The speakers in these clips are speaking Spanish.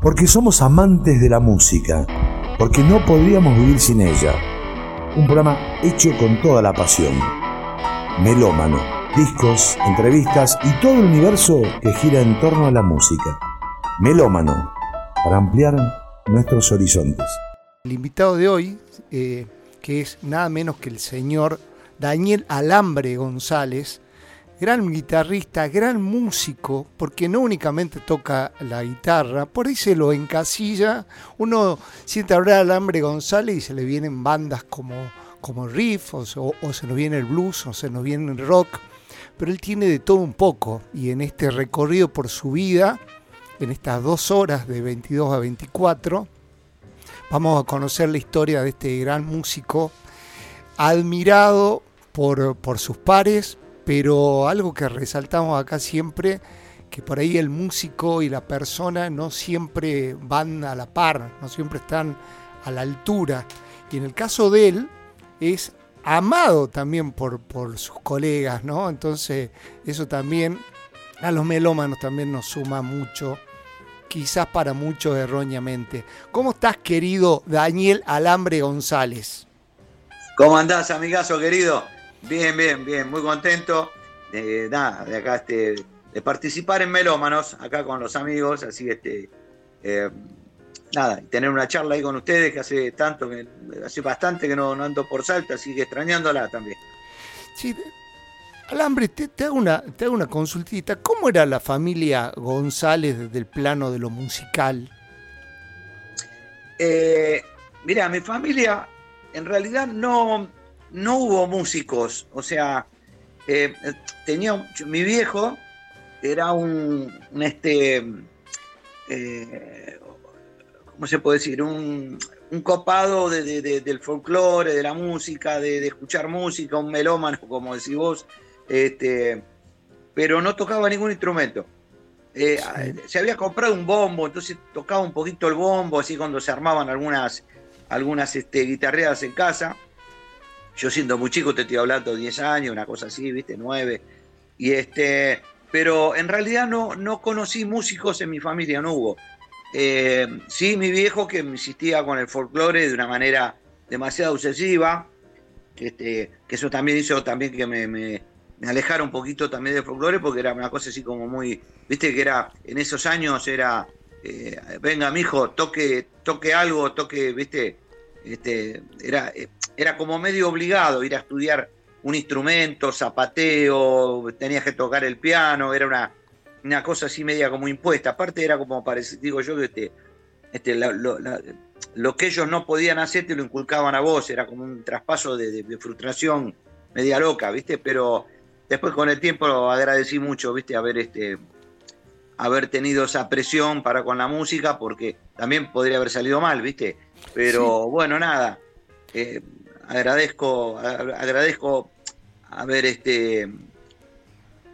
porque somos amantes de la música, porque no podríamos vivir sin ella. Un programa hecho con toda la pasión. Melómano, discos, entrevistas y todo el universo que gira en torno a la música. Melómano, para ampliar nuestros horizontes. El invitado de hoy, eh, que es nada menos que el señor Daniel Alambre González, gran guitarrista, gran músico, porque no únicamente toca la guitarra, por ahí se lo encasilla, uno siente hablar de Alambre González y se le vienen bandas como, como Riff, o, o se nos viene el blues, o se nos viene el rock, pero él tiene de todo un poco, y en este recorrido por su vida, en estas dos horas de 22 a 24, vamos a conocer la historia de este gran músico, admirado por, por sus pares, pero algo que resaltamos acá siempre, que por ahí el músico y la persona no siempre van a la par, no siempre están a la altura. Y en el caso de él, es amado también por, por sus colegas, ¿no? Entonces, eso también a los melómanos también nos suma mucho, quizás para muchos erróneamente. ¿Cómo estás, querido Daniel Alambre González? ¿Cómo andás, amigazo querido? Bien, bien, bien, muy contento de, nada, de acá este, de participar en Melómanos, acá con los amigos, así que este, eh, nada, tener una charla ahí con ustedes que hace tanto, que hace bastante que no, ando por Salta, así que extrañándola también. Sí, Alambre, te, hago una, te hago una consultita. ¿Cómo era la familia González desde el plano de lo musical? Eh, mira, mi familia en realidad no, no hubo músicos, o sea, eh, tenía mi viejo era un, este eh, ¿cómo se puede decir? Un, copado del folclore, de la música, de, escuchar música, un melómano, como decís vos, este, pero no tocaba ningún instrumento. Eh, se había comprado un bombo, entonces tocaba un poquito el bombo, así cuando se armaban algunas, algunas este, guitarreadas en casa. Yo siendo muy chico, te estoy hablando de 10 años, una cosa así, ¿viste? 9. Y este, pero en realidad no, no conocí músicos en mi familia, no hubo. Eh, sí, mi viejo que me insistía con el folclore de una manera demasiado obsesiva, que, este, que eso también hizo también que me, alejara un poquito también del folclore, porque era una cosa así como muy, viste que era, en esos años era, eh, venga mi hijo, toque, toque algo, toque, viste, este, era, eh, era como medio obligado ir a estudiar un instrumento, zapateo, tenías que tocar el piano, era una, una cosa así media como impuesta. Aparte era como parece, digo yo que este, este, lo, que ellos no podían hacer te lo inculcaban a vos, era como un traspaso de, frustración media loca, ¿viste? Pero después con el tiempo agradecí mucho, ¿viste? Haber este haber tenido esa presión para con la música, porque también podría haber salido mal, ¿viste? Pero bueno, nada. Eh, agradezco, agradezco haber este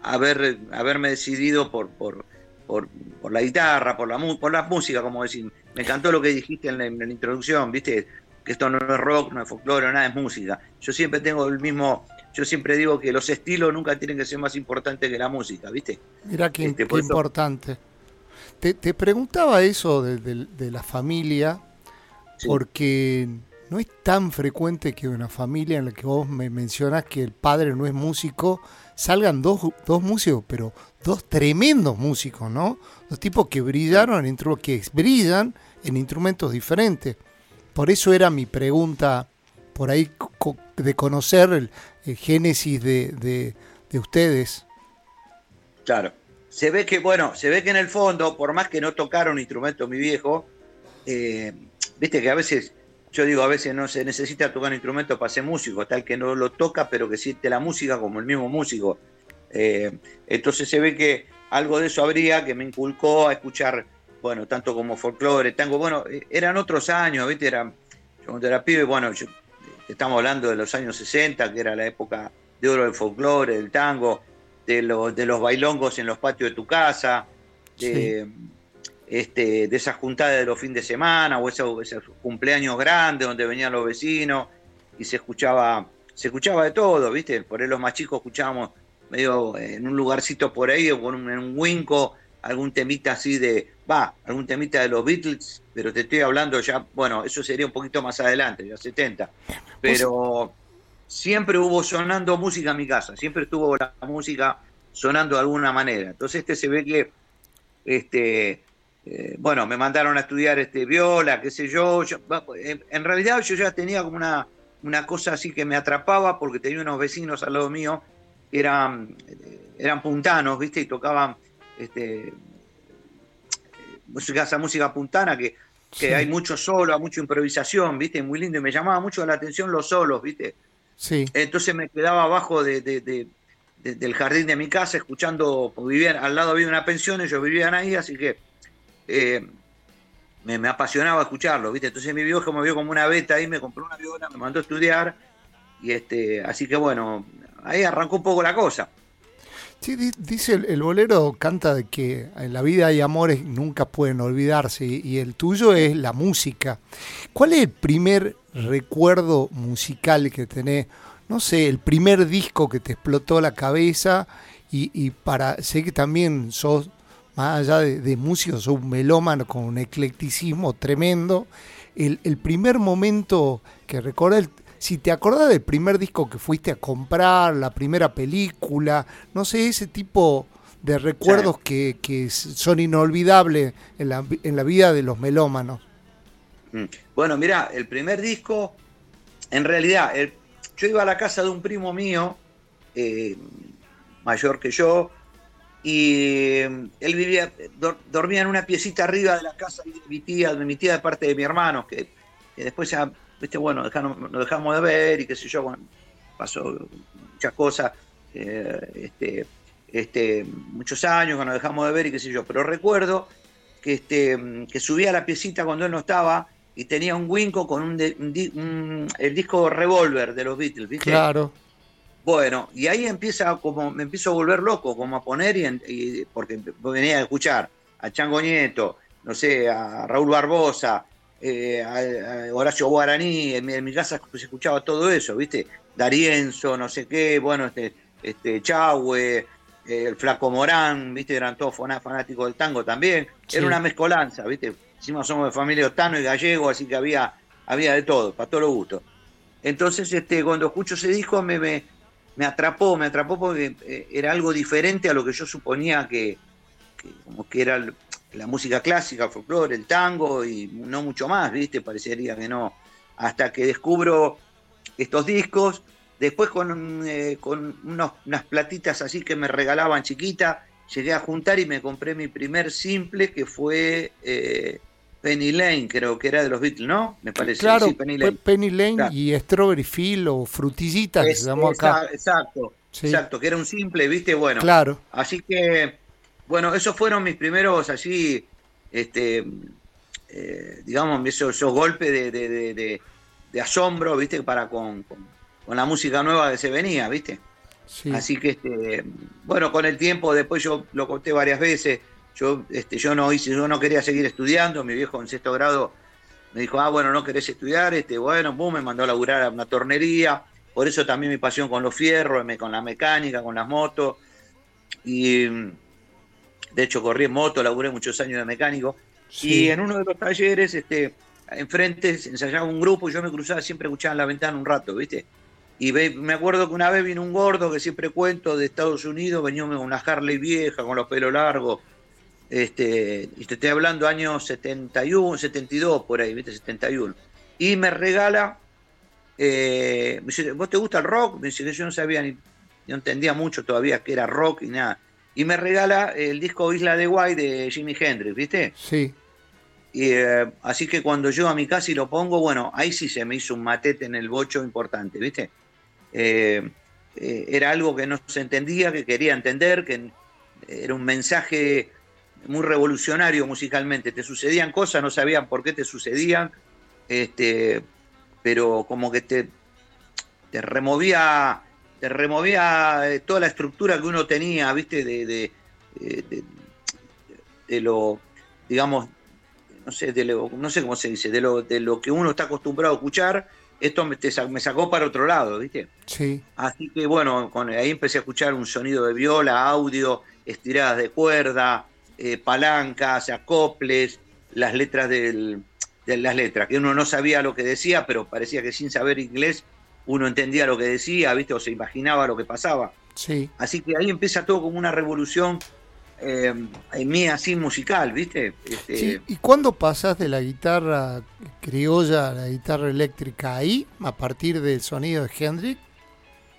haber, haberme decidido por, por, por, la guitarra, por la, por la música, como decir. Me encantó lo que dijiste en la, introducción, viste, que esto no es rock, no es folclore, nada es música. Yo siempre tengo el mismo, yo siempre digo que los estilos nunca tienen que ser más importantes que la música, ¿viste? Mira qué, este, importante. Te, preguntaba eso de, la familia, porque no es tan frecuente que una familia en la que vos me mencionas que el padre no es músico, salgan dos, dos músicos, pero dos tremendos músicos, ¿no? Dos tipos que brillaron, en, que brillan en instrumentos diferentes. Por eso era mi pregunta por ahí de conocer el, génesis de, ustedes. Claro. Se ve que, bueno, se ve que en el fondo, por más que no tocaron instrumentos mi viejo, eh, viste que a veces yo digo, a veces no se necesita tocar un instrumento para ser músico, tal que no lo toca, pero que siente la música como el mismo músico. Eh, entonces se ve que algo de eso habría que me inculcó a escuchar, bueno, tanto como folclore, tango, bueno, eh, eran otros años, ¿viste? Era, yo cuando era pibe, bueno, estamos hablando de los años 60, que era la época de oro del folclore, del tango, de los, de los bailongos en los patios de tu casa, de, este, de esas juntadas de los fines de semana o esos, cumpleaños grandes donde venían los vecinos y se escuchaba, se escuchaba de todo, ¿viste? Por ahí los más chicos escuchábamos medio en un lugarcito por ahí o en un, winco algún temita así de, va, algún temita de los Beatles, pero te estoy hablando ya, bueno, eso sería un poquito más adelante, ya 70. Pero siempre hubo sonando música en mi casa, siempre estuvo la música sonando de alguna manera. Entonces este se ve que, este, eh, bueno, me mandaron a estudiar este viola, qué sé yo. en, realidad yo ya tenía como una, una cosa así que me atrapaba porque tenía unos vecinos al lado mío, eran, eran puntanos, ¿viste? Y tocaban este, música, esa música puntana que, que hay mucho solo, mucha improvisación, ¿viste? Muy lindo y me llamaba mucho la atención los solos, ¿viste? Sí. Entonces me quedaba abajo de, del jardín de mi casa escuchando, vivían, al lado había una pensión, ellos vivían ahí, así que eh, me, apasionaba escucharlo, ¿viste? Entonces mi viejo me vio como una beta ahí, me compró una viola, me mandó a estudiar, y este, así que bueno, ahí arrancó un poco la cosa. Sí, dice el, bolero canta de que en la vida hay amores nunca pueden olvidarse y el tuyo es la música. ¿Cuál es el primer recuerdo musical que tenés? No sé, el primer disco que te explotó la cabeza y, para sé que también sos más allá de, músico, sos un melómano con un eclecticismo tremendo. El, el primer momento que recuerdas, si te acordás del primer disco que fuiste a comprar, la primera película, no sé, ese tipo de recuerdos que, son inolvidables en la, en la, vida de los melómanos. Mm. Bueno, mira, el primer disco, en realidad, yo iba a la casa de un primo mío, eh, mayor que yo, y eh, él vivía, dormía en una piecita arriba de la casa de mi tía, de mi tía de parte de mi hermano, que, después ya viste, bueno, nos dejamos de ver y qué sé yo, bueno, pasó muchas cosas, eh, este, este, muchos años que nos dejamos de ver y qué sé yo, pero recuerdo que, este, que subía a la piecita cuando él no estaba y tenía un Winco con un, el disco Revolver de los Beatles, ¿viste? Claro. Bueno, y ahí empieza como, me empiezo a volver loco, como a poner, y, porque venía a escuchar a Chango Nieto, no sé, a Raúl Barbosa, eh, Horacio Guaraní, en mi, casa se escuchaba todo eso, ¿viste? Darienzo, no sé qué, bueno, este, este Chahue, eh, el Flaco Morán, ¿viste? Eran todos fanáticos del tango también. Era una mezcolanza, ¿viste? Encima somos de familia otano y gallego, así que había, había de todo, para todos los gustos. Entonces, este, cuando escucho ese disco me, me, me atrapó, me atrapó porque eh, era algo diferente a lo que yo suponía que, como que era la música clásica, el folclore, el tango y no mucho más, ¿viste? Parecería que no. Hasta que descubro estos discos, después con, eh, con unas platitas así que me regalaban chiquita, llegué a juntar y me compré mi primer simple que fue eh, Penny Lane, creo que era de los Beatles, ¿no? Me parece. Claro, Penny Lane, y Strawberry Field o Frutillita, que se llamó acá. Exacto, exacto, que era un simple, ¿viste? Bueno, claro. Así que bueno, esos fueron mis primeros así, este, eh, digamos, esos, golpes de, asombro, ¿viste? Para con, la música nueva que se venía, ¿viste? Así que, este, bueno, con el tiempo, después yo lo conté varias veces, yo, este, yo no hice, yo no quería seguir estudiando, mi viejo en sexto grado me dijo, ah, bueno, no querés estudiar, este, bueno, boom, me mandó a laburar a una tornería, por eso también mi pasión con los fierros, con la mecánica, con las motos, y de hecho, corrí en moto, laburé muchos años de mecánico. Y en uno de los talleres, este, enfrente ensayaba un grupo y yo me cruzaba, siempre escuchaba en la ventana un rato, ¿viste? Y me acuerdo que una vez vino un gordo que siempre cuento de Estados Unidos, venía con una Harley vieja, con los pelos largos. Este, y te estoy hablando años 71, 72, por ahí, ¿viste? 71. Y me regala, eh, me dice, ¿vos te gusta el rock? Me dice que yo no sabía ni, no entendía mucho todavía que era rock y nada y me regala el disco Isla de Guay de Jimi Hendrix, ¿viste? Sí. Y, eh, así que cuando yo a mi casa y lo pongo, bueno, ahí sí se me hizo un matete en el bocho importante, ¿viste? Eh, eh, era algo que no se entendía, que quería entender, que era un mensaje muy revolucionario musicalmente. Te sucedían cosas, no sabían por qué te sucedían, este, pero como que te, te removía te removía eh, toda la estructura que uno tenía, ¿viste? De, de, de, lo, digamos, no sé, de lo, no sé cómo se dice, de lo, de lo que uno está acostumbrado a escuchar, esto me, me sacó para otro lado, ¿viste? Sí. Así que bueno, con, ahí empecé a escuchar un sonido de viola, audio, estiradas de cuerda, eh, palancas, acoples, las letras del, de las letras, que uno no sabía lo que decía, pero parecía que sin saber inglés uno entendía lo que decía, ¿viste? O se imaginaba lo que pasaba. Sí. Así que ahí empieza todo como una revolución eh, en mí así musical, ¿viste? Este, Sí, ¿Y cuándo pasas de la guitarra criolla a la guitarra eléctrica ahí, a partir del sonido de Hendrix?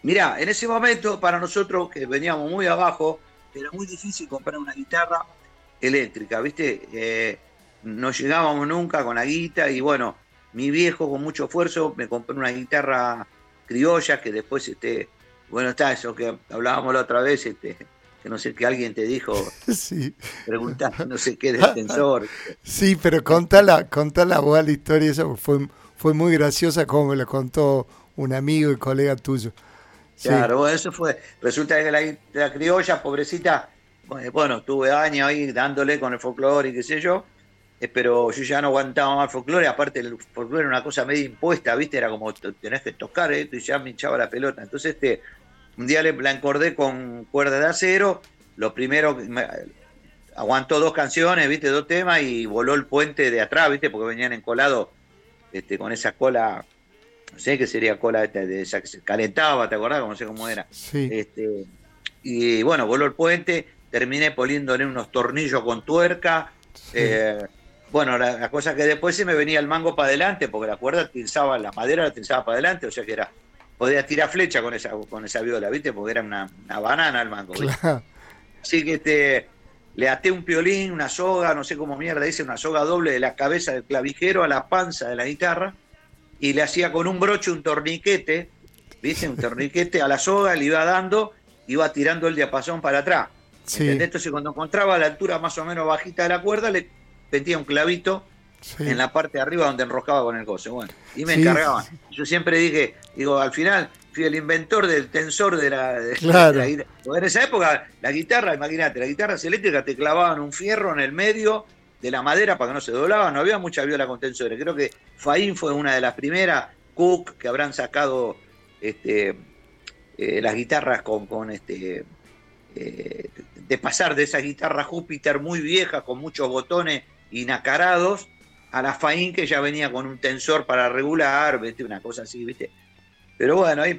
Mirá, en ese momento para nosotros que veníamos muy abajo, era muy difícil comprar una guitarra eléctrica, ¿viste? Eh, no llegábamos nunca con la guita y bueno, mi viejo con mucho esfuerzo me compró una guitarra criolla que después, este, bueno, está eso que hablábamos la otra vez, este, que no sé, que alguien te dijo, Sí. preguntando no sé qué del tensor. Sí, pero contala, contala vos la historia, esa fue, fue muy graciosa como me la contó un amigo y colega tuyo. Claro, eso fue. Resulta que la, la criolla, pobrecita, bueno, bueno, tuve años ahí dándole con el folclore y qué sé yo, eh, pero yo ya no aguantaba más el folclore, aparte el folclore era una cosa medio impuesta, ¿viste? Era como tenés que tocar esto y ya me hinchaba la pelota. Entonces, este, un día le, la encordé con cuerda de acero, lo primero, me- aguantó dos canciones, ¿viste? Dos temas y voló el puente de atrás, ¿viste? Porque venían encolados este, con esa cola, no sé qué sería cola esta de esa que se calentaba, ¿te acordás? No sé cómo era. Sí. Este, y bueno, voló el puente, terminé poniéndole unos tornillos con tuerca. eh, bueno, la, la cosa que después se me venía el mango para adelante, porque la cuerda tensaba, la madera la tensaba para adelante, o sea que era, podía tirar flecha con esa, con esa viola, ¿viste? Porque era una, una banana el mango. Claro. Así que este, le até un piolín, una soga, no sé cómo mierda dice, una soga doble de la cabeza del clavijero a la panza de la guitarra y le hacía con un broche un torniquete, ¿viste? Un torniquete a la soga, le iba dando, iba tirando el diapasón para atrás. Sí. Entonces cuando encontraba la altura más o menos bajita de la cuerda, le metía un clavito sí. en la parte de arriba donde enroscaba con el coso. Bueno, y me Sí, encargaban. Yo siempre dije, digo, al final fui el inventor del tensor de la, de Claro. la guitarra. Porque en esa época, la guitarra, imagínate, la guitarra eléctrica te clavaban un fierro en el medio de la madera para que no se doblaba, no había mucha viola con tensores. Creo que Faín fue una de las primeras, Cook, que habrán sacado este, eh, las guitarras con, con este eh, de pasar de esa guitarra Júpiter muy vieja con muchos botones inacarados a la Faín que ya venía con un tensor para regular, ¿viste? una cosa así, ¿viste? Pero bueno, ahí,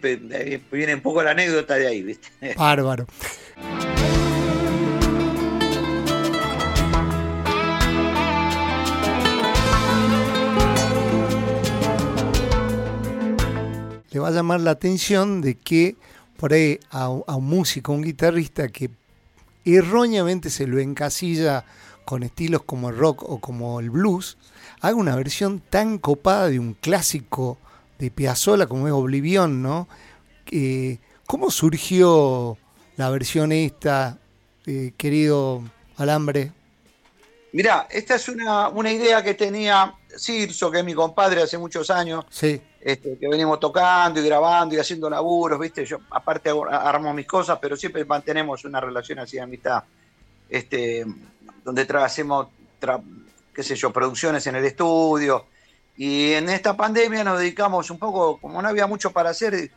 viene un poco la anécdota de ahí, ¿viste? Bárbaro. Le va a llamar la atención de que por ahí a, a un músico, un guitarrista que erróneamente se lo encasilla con estilos como el rock o como el blues, haga una versión tan copada de un clásico de Piazzolla como es Oblivion, ¿no? Eh, ¿Cómo surgió la versión esta, eh, querido Alambre? Mirá, esta es una, una idea que tenía Cirso, que es mi compadre hace muchos años, Sí, este, que venimos tocando y grabando y haciendo laburos, ¿viste? Yo aparte hago- armo mis cosas, pero siempre mantenemos una relación así de amistad, este, donde tra- hacemos, tra- qué sé yo, producciones en el estudio. Y en esta pandemia nos dedicamos un poco, como no había mucho para hacer,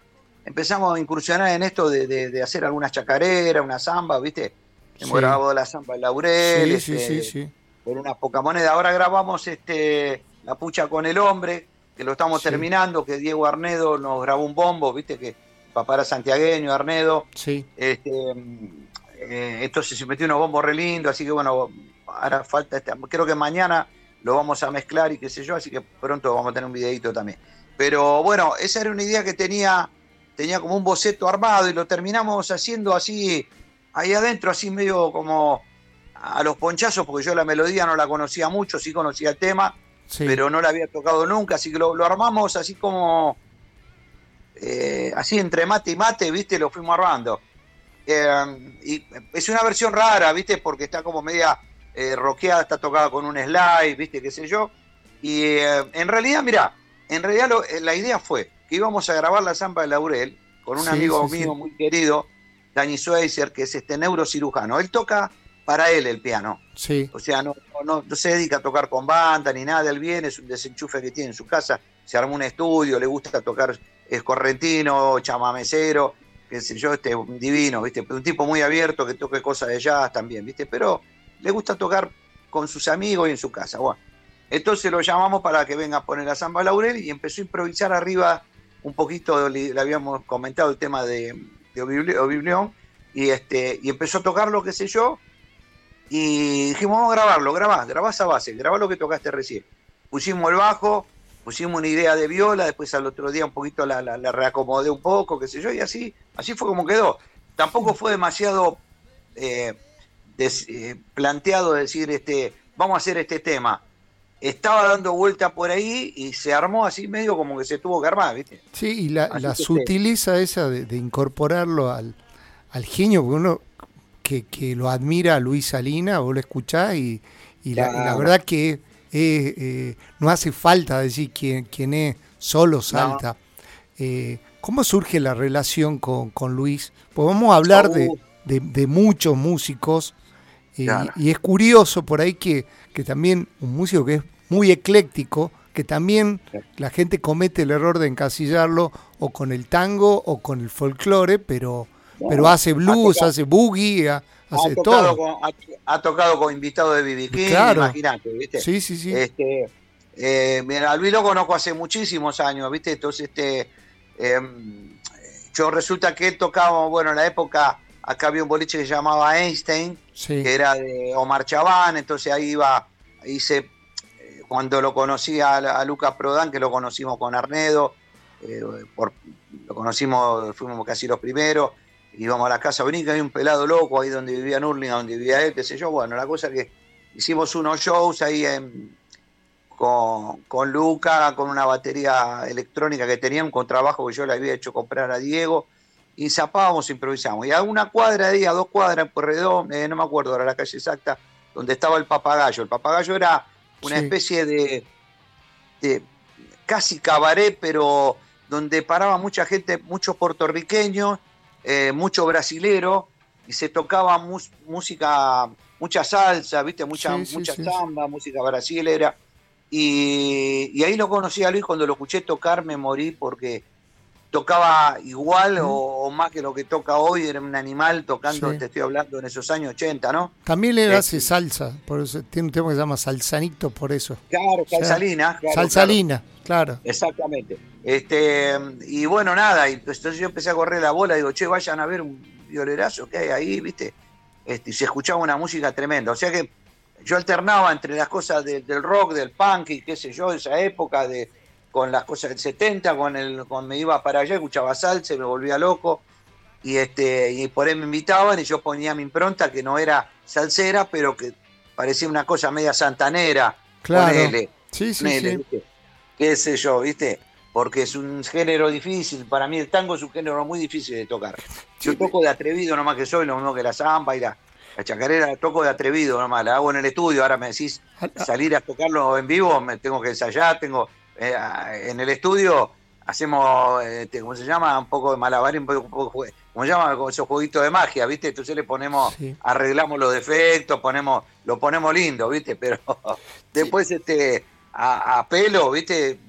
empezamos a incursionar en esto de, de- de hacer algunas chacareras, una samba, ¿viste? Hemos Sí. grabado la samba de Laurel, sí, este, sí, sí. por una poca moneda. Ahora grabamos este La Pucha con el Hombre, que lo estamos Sí. terminando, que Diego Arnedo nos grabó un bombo, viste que papá era santiagueño, Arnedo. sí. Este, eh, entonces se metió unos bombos re lindos, así que bueno, ahora falta, este, creo que mañana lo vamos a mezclar y qué sé yo, así que pronto vamos a tener un videito también. Pero bueno, esa era una idea que tenía, tenía como un boceto armado y lo terminamos haciendo así, ahí adentro, así medio como a los ponchazos, porque yo la melodía no la conocía mucho, sí conocía el tema, sí. pero no la había tocado nunca, así que lo, lo armamos así como, eh, así entre mate y mate, ¿viste? Lo fuimos armando. Eh, y es una versión rara, ¿viste? Porque está como media eh, rockeada, está tocada con un slide, ¿viste? ¿Qué sé yo? Y eh, en realidad, mira, en realidad lo- la idea fue que íbamos a grabar la zampa de Laurel con un Sí, amigo sí, mío muy querido, Danny Schweizer, que es este neurocirujano. Él toca para él el piano. sí. O sea, no, no, no se dedica a tocar con banda ni nada, él viene, es un desenchufe que tiene en su casa, se armó un estudio, le gusta tocar, es correntino, chamamecero, qué sé yo, este, un divino, ¿viste? Un tipo muy abierto que toque cosas de jazz también, ¿viste? Pero le gusta tocar con sus amigos y en su casa. Bueno, entonces lo llamamos para que venga a poner la samba Laurel y empezó a improvisar arriba un poquito, le, habíamos comentado el tema de, de y, este, y empezó a tocar lo que sé yo, y dijimos, vamos a grabarlo, grabá, grabá esa base, grabá lo que tocaste recién. Pusimos el bajo, pusimos una idea de viola, después al otro día un poquito la, la, reacomodé un poco, qué sé yo, y así, así fue como quedó. Tampoco fue demasiado eh, eh, planteado decir, este, vamos a hacer este tema. Estaba dando vuelta por ahí y se armó así medio como que se tuvo que armar, ¿viste? Sí, y la, sutileza esa de, incorporarlo al, al genio, porque uno que, que, lo admira a Luis Salina, vos lo escuchás y, la, verdad que eh, no hace falta decir quién, quién es, solo salta. Eh, ¿Cómo surge la relación con, con Luis? Pues vamos a hablar de, oh. de, muchos músicos eh, y es curioso por ahí que, que también un músico que es muy ecléctico, que también la gente comete el error de encasillarlo o con el tango o con el folclore, pero pero hace blues, hace boogie, hace todo. ha, tocado con invitados de BB King, imagínate, ¿viste? Sí, sí, sí. Este, eh, mira, Luis lo conozco hace muchísimos años, ¿viste? Entonces, este, em, yo resulta que él tocaba, bueno, en la época, acá había un boliche que se llamaba Einstein, que era de Omar Chaván, entonces ahí iba, hice, eh, cuando lo conocí a, Lucas Prodan, que lo conocimos con Arnedo, eh, por, lo conocimos, fuimos casi los primeros, íbamos a la casa que había un pelado loco ahí donde vivía Nurling, donde vivía él, qué sé yo. Bueno, la cosa es que hicimos unos shows ahí con, con Luca, con una batería electrónica que tenía, un contrabajo que yo le había hecho comprar a Diego, y zapábamos, improvisamos. Y a una cuadra de ahí, a dos cuadras por redón, eh, no me acuerdo ahora la calle exacta, donde estaba el papagayo. El papagayo era una especie de, de casi cabaret, pero donde paraba mucha gente, muchos puertorriqueños, eh, mucho brasilero y se tocaba música, mucha salsa, ¿viste? Mucha, mucha samba, música brasilera. Y, ahí lo conocí a Luis cuando lo escuché tocar, me morí porque tocaba igual o, más que lo que toca hoy, era un animal tocando, te estoy hablando, en esos años 80, ¿no? También le hace salsa, por eso tiene un tema que se llama salsanito, por eso. Claro, salsalina. salsalina, claro. Exactamente. Este, y bueno, nada, y entonces yo empecé a correr la bola, digo, che, vayan a ver un violerazo que hay ahí, ¿viste? Este, y se escuchaba una música tremenda. O sea que yo alternaba entre las cosas del rock, del punk y qué sé yo, esa época, de, con las cosas del 70, con el, cuando me iba para allá, escuchaba salsa, me volvía loco. Y, este, y por ahí me invitaban y yo ponía mi impronta, que no era salsera, pero que parecía una cosa media santanera. Claro. Sí, sí, sí. Qué sé yo, ¿viste? porque es un género difícil. Para mí el tango es un género muy difícil de tocar. Yo toco de atrevido nomás que soy, lo mismo que la zamba y la, chacarera, toco de atrevido nomás, la hago en el estudio. Ahora me decís salir a tocarlo en vivo, me tengo que ensayar, tengo eh, en el estudio hacemos, este, ¿cómo se llama? Un poco de malabar, un poco, un poco ¿cómo se llama? Esos jueguitos de magia, ¿viste? Entonces le ponemos, arreglamos los defectos, ponemos, lo ponemos lindo, ¿viste? Pero después este a, a pelo, ¿viste?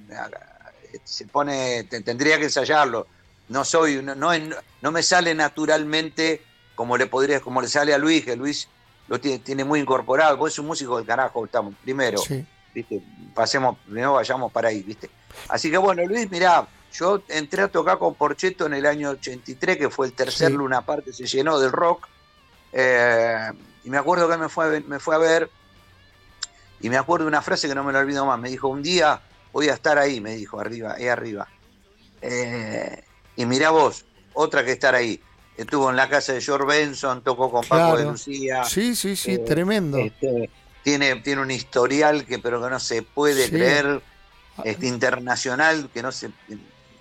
se pone, tendría que ensayarlo. No soy, no, no, me sale naturalmente como le podría, como le sale a Luis, que Luis lo tiene, tiene muy incorporado, porque es un músico del carajo, estamos, primero, ¿viste? pasemos, primero vayamos para ahí, ¿viste? Así que bueno, Luis, mirá, yo entré a tocar con Porcheto en el año 83, que fue el tercer Luna Park que se llenó del rock, eh, y me acuerdo que me fue, me fue a ver, y me acuerdo de una frase que no me la olvido más, me dijo, un día voy a estar ahí, me dijo, arriba, ahí arriba. Eh, y mirá vos, otra que estar ahí. Estuvo en la casa de George Benson, tocó con Paco de Lucía. Sí, sí, sí, eh, tremendo. Este, tiene, tiene un historial que pero que no se puede creer, este, internacional, que no se...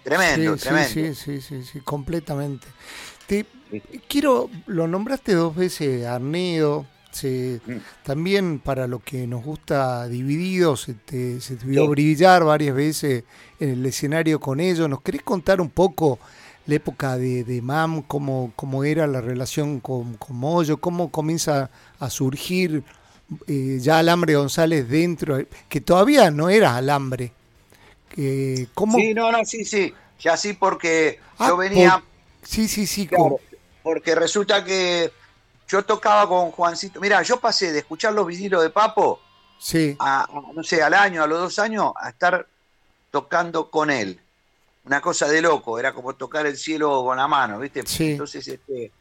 Tremendo, tremendo. Sí, sí, sí, sí, completamente. Te, quiero, lo nombraste dos veces, Arnedo, Mm. También para lo que nos gusta dividido, se te, vio brillar varias veces en el escenario con ellos. ¿Nos querés contar un poco la época de, MAM, cómo, cómo, era la relación con, con Moyo, cómo comienza a surgir eh, ya Alambre González dentro, que todavía no era Alambre? Sí, no, no, sí, sí, ya sí porque ah, yo venía... sí, sí, sí. porque resulta que yo tocaba con Juancito. Mira, yo pasé de escuchar los vinilos de Papo Sí. a, a, no sé, al año, a los dos años, a estar tocando con él. Una cosa de loco, era como tocar el cielo con la mano, ¿viste? Sí. Entonces, este,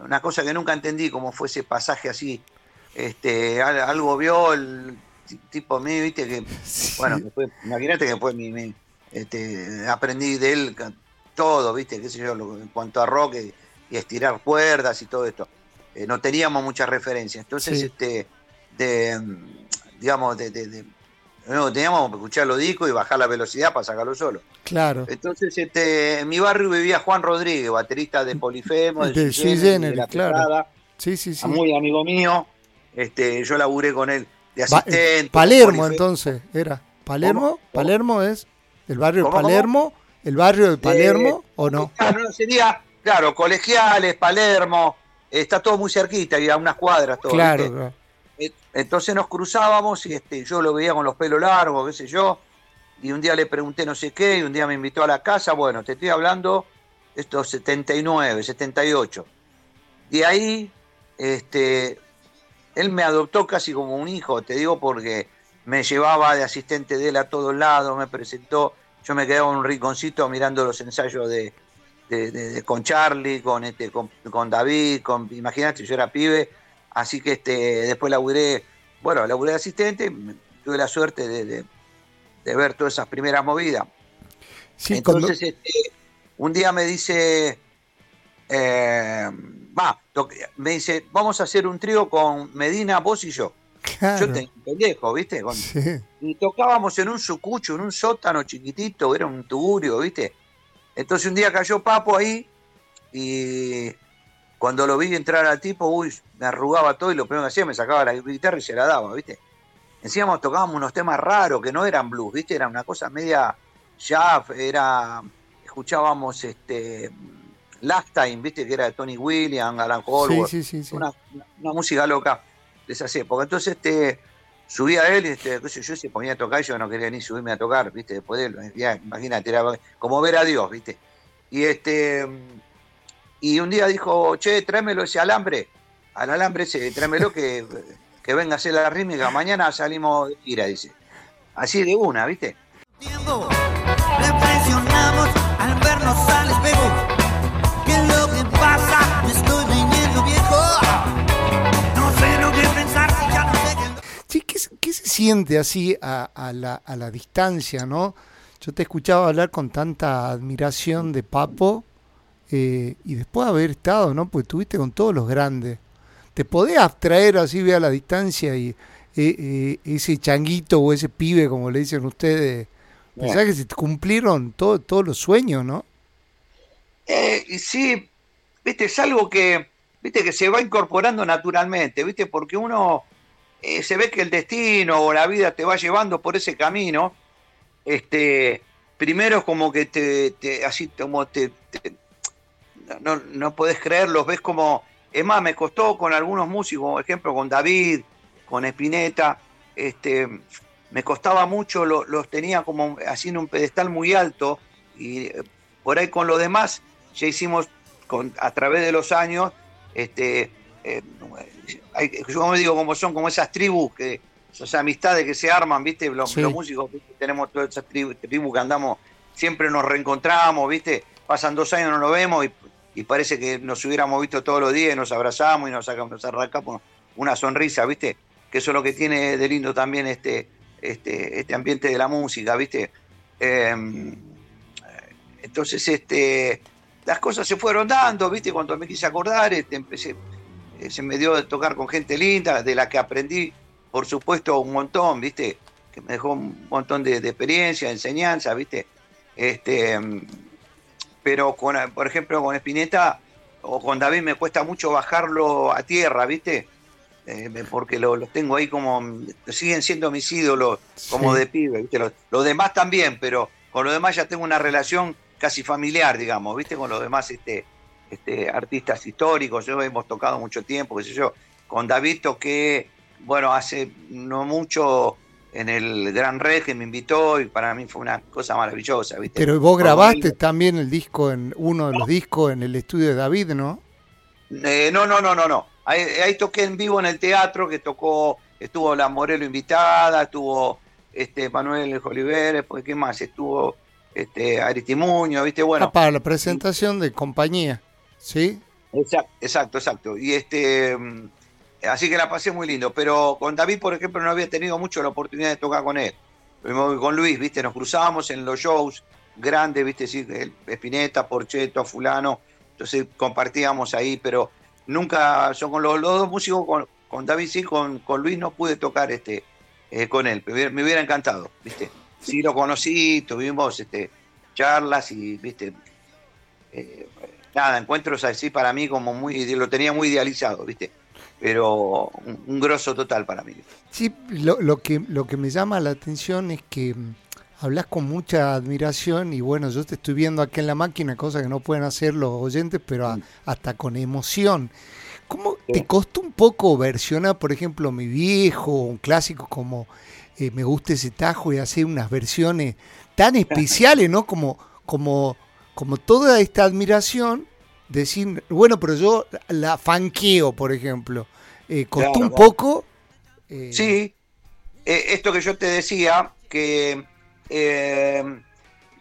una cosa que nunca entendí, cómo fue ese pasaje así. Este, al- algo vio el ti- tipo mío, ¿viste? Que, Sí. bueno, imagínate que después mi, mi, este, aprendí de él todo, ¿viste? Qué sé yo, lo- en cuanto a rock y, y estirar cuerdas y todo esto. Eh, no teníamos muchas referencias. Entonces, Sí. este, de, mm, digamos, de, de- de- no, teníamos que escuchar los discos y bajar la velocidad para sacarlo solo. Claro. Entonces, este, en mi barrio vivía Juan Rodríguez, baterista de Polifemo, de, De de La claro. Pesada, Sí, sí, sí. muy amigo mío. Este, yo laburé con él de Va- asistente. Palermo, entonces, era. ¿Palermo? ¿Cómo? ¿Palermo es el barrio de. Palermo? ¿El barrio de Palermo o no? Claro, sería, claro, colegiales, Palermo, está todo muy cerquita, y a unas cuadras todo. Claro. Eh, Entonces nos cruzábamos y este, yo lo veía con los pelos largos, qué sé yo, y un día le pregunté no sé qué, y un día me invitó a la casa, bueno, te estoy hablando, esto 79, 78. De ahí, este, él me adoptó casi como un hijo, te digo, porque me llevaba de asistente de él a todos lados, me presentó, yo me quedaba en un rinconcito mirando los ensayos de, de- de- de- con Charlie, con este, con, con David, con, imagínate, yo era pibe, así que este, después laburé, bueno, laburé de asistente, tuve la suerte de, ver todas esas primeras movidas. Sí, cuando- Entonces, este, un día me dice, eh, va, me dice, vamos a hacer un trío con Medina, vos y yo. claro. Yo tenía un pendejo, ¿viste? Con- Sí. y tocábamos en un sucucho, en un sótano chiquitito, era un tugurio, ¿viste? Entonces un día cayó Papo ahí y cuando lo vi entrar al tipo, uy, me arrugaba todo y lo primero que hacía me sacaba la guitarra y se la daba, ¿viste? Encima tocábamos unos temas raros que no eran blues, ¿viste? Era una cosa media jazz, era escuchábamos este Last Time, ¿viste? Que era de Tony Williams, Alan Holworth, sí, sí, sí. una, una música loca de esas épocas. Entonces, este, subía él, este, qué sé yo, se ponía a tocar, yo no quería ni subirme a tocar, viste, después de él, ya, imagínate, era como ver a Dios, viste. Y este, y un día dijo, che, tráemelo ese alambre, al alambre ese, tráemelo que, que venga a hacer la rítmica, mañana salimos de gira, dice. Así de una, viste. tiempo reflexionamos al vernos al espejo ¿qué, se- siente así a, a la, a la distancia, no? Yo te escuchaba hablar con tanta admiración de Papo eh, y después de haber estado, ¿no? Pues estuviste con todos los grandes. ¿Te podés abstraer así, ve a la distancia y eh, eh, ese changuito o ese pibe, como le dicen ustedes, pensás que se te cumplieron todo- todos los sueños, ¿no? Eh, sí, viste, es algo que, viste, que se va incorporando naturalmente, viste, porque uno eh, se ve que el destino o la vida te va llevando por ese camino. Este, primero como que te, así como te, te- no, no podés creerlo, ves como, es más, me costó con algunos músicos, por ejemplo, con David, con Spinetta, este, me costaba mucho, lo- los tenía como en un pedestal muy alto y eh, por ahí con los demás ya hicimos a través de los años, este, eh, hay- yo como digo, como son como esas tribus, que, esas amistades que se arman, ¿viste? Los, Sí. los músicos, ¿viste? tenemos todas esas tribus tribu que andamos, siempre nos reencontramos, ¿viste? Pasan dos años, no nos vemos y, y parece que nos hubiéramos visto todos los días y nos abrazamos y nos, sacamos, nos arrancamos una sonrisa, ¿viste? Que eso es lo que tiene de lindo también este, este, este ambiente de la música, ¿viste? Eh, entonces, este, las cosas se fueron dando, ¿viste? Cuando me quise acordar, este, empecé, eh, se me dio de tocar con gente linda, de la que aprendí, por supuesto, un montón, ¿viste? Que me dejó un montón de, de experiencia, de enseñanza, ¿viste? Este, mm, pero, con, por ejemplo, con Spinetta o con David me cuesta mucho bajarlo a tierra, ¿viste? Eh, porque lo- los tengo ahí como, siguen siendo mis ídolos, como Sí. de pibe, ¿viste? Los, los demás también, pero con los demás ya tengo una relación casi familiar, digamos, ¿viste? Con los demás este, este, artistas históricos, yo hemos tocado mucho tiempo, qué sé yo. Con David toqué, bueno, hace no mucho en el Gran Red que me invitó y para mí fue una cosa maravillosa, ¿viste? Pero vos grabaste también el disco en uno de los discos en el estudio de David, ¿no? Eh, no, no, no, no, no. ahí, toqué en vivo en el teatro, que tocó, estuvo la Morelo invitada, estuvo este Manuel Oliveres, pues qué más, estuvo este Aristimuño, viste, bueno. Ah, para la presentación de compañía, ¿sí? Exacto, exacto, Y este mm, así que la pasé muy lindo, pero con David, por ejemplo, no había tenido mucho la oportunidad de tocar con él. Con Luis, viste, nos cruzábamos en los shows grandes, viste, sí, Espineta, Porcheto, Fulano, entonces compartíamos ahí, pero nunca, yo con los, dos músicos, con, David sí, con, con, Luis no pude tocar este, eh, con él, me hubiera, encantado, ¿viste? Sí lo conocí, tuvimos este, charlas y, ¿viste? Eh, nada, encuentros así para mí como muy, lo tenía muy idealizado, ¿viste? Pero un, grosso total para mí. Sí, lo, lo, que, lo que me llama la atención es que mm, hablas con mucha admiración y bueno, yo te estoy viendo aquí en la máquina, cosa que no pueden hacer los oyentes, pero hasta con emoción. ¿Cómo te costó un poco versionar, por ejemplo, mi viejo, un clásico como eh, Me gusta ese tajo y hacer unas versiones tan especiales, ¿no? Como, como, como toda esta admiración, decir, bueno, pero yo la fanqueo, por ejemplo. Eh, ¿Costó un poco? Eh, sí, esto que yo te decía, que eh,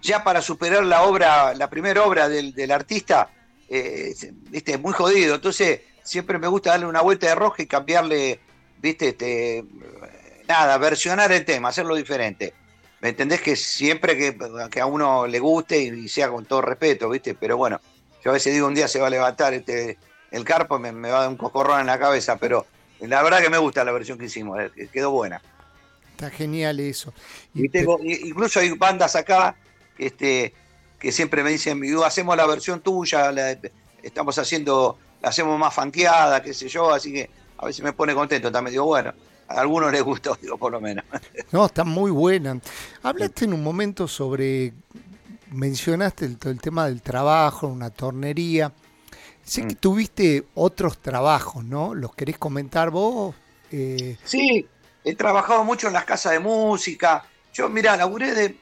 ya para superar la obra, la primera obra del, artista, eh, viste, muy jodido. Entonces, siempre me gusta darle una vuelta de roja y cambiarle, viste, este, nada, versionar el tema, hacerlo diferente. ¿Me entendés? Que siempre que, a uno le guste y, sea con todo respeto, viste, pero bueno, yo a veces digo un día se va a levantar este el carpo y me, va a dar un cocorrón en la cabeza, pero la verdad que me gusta la versión que hicimos, eh, quedó buena. Está genial eso. Y tengo, incluso hay bandas acá este, que siempre me dicen, hacemos la versión tuya, estamos haciendo, la hacemos más fanqueada, qué sé yo, así que a veces me pone contento. También digo, bueno, a algunos les gustó, digo, por lo menos. No, está muy buena. Hablaste en un momento sobre, mencionaste el, el tema del trabajo, una tornería. Sé que mm. tuviste otros trabajos, ¿no? ¿Los querés comentar vos? Eh, sí, he trabajado mucho en las casas de música. Yo, mira, laburé de,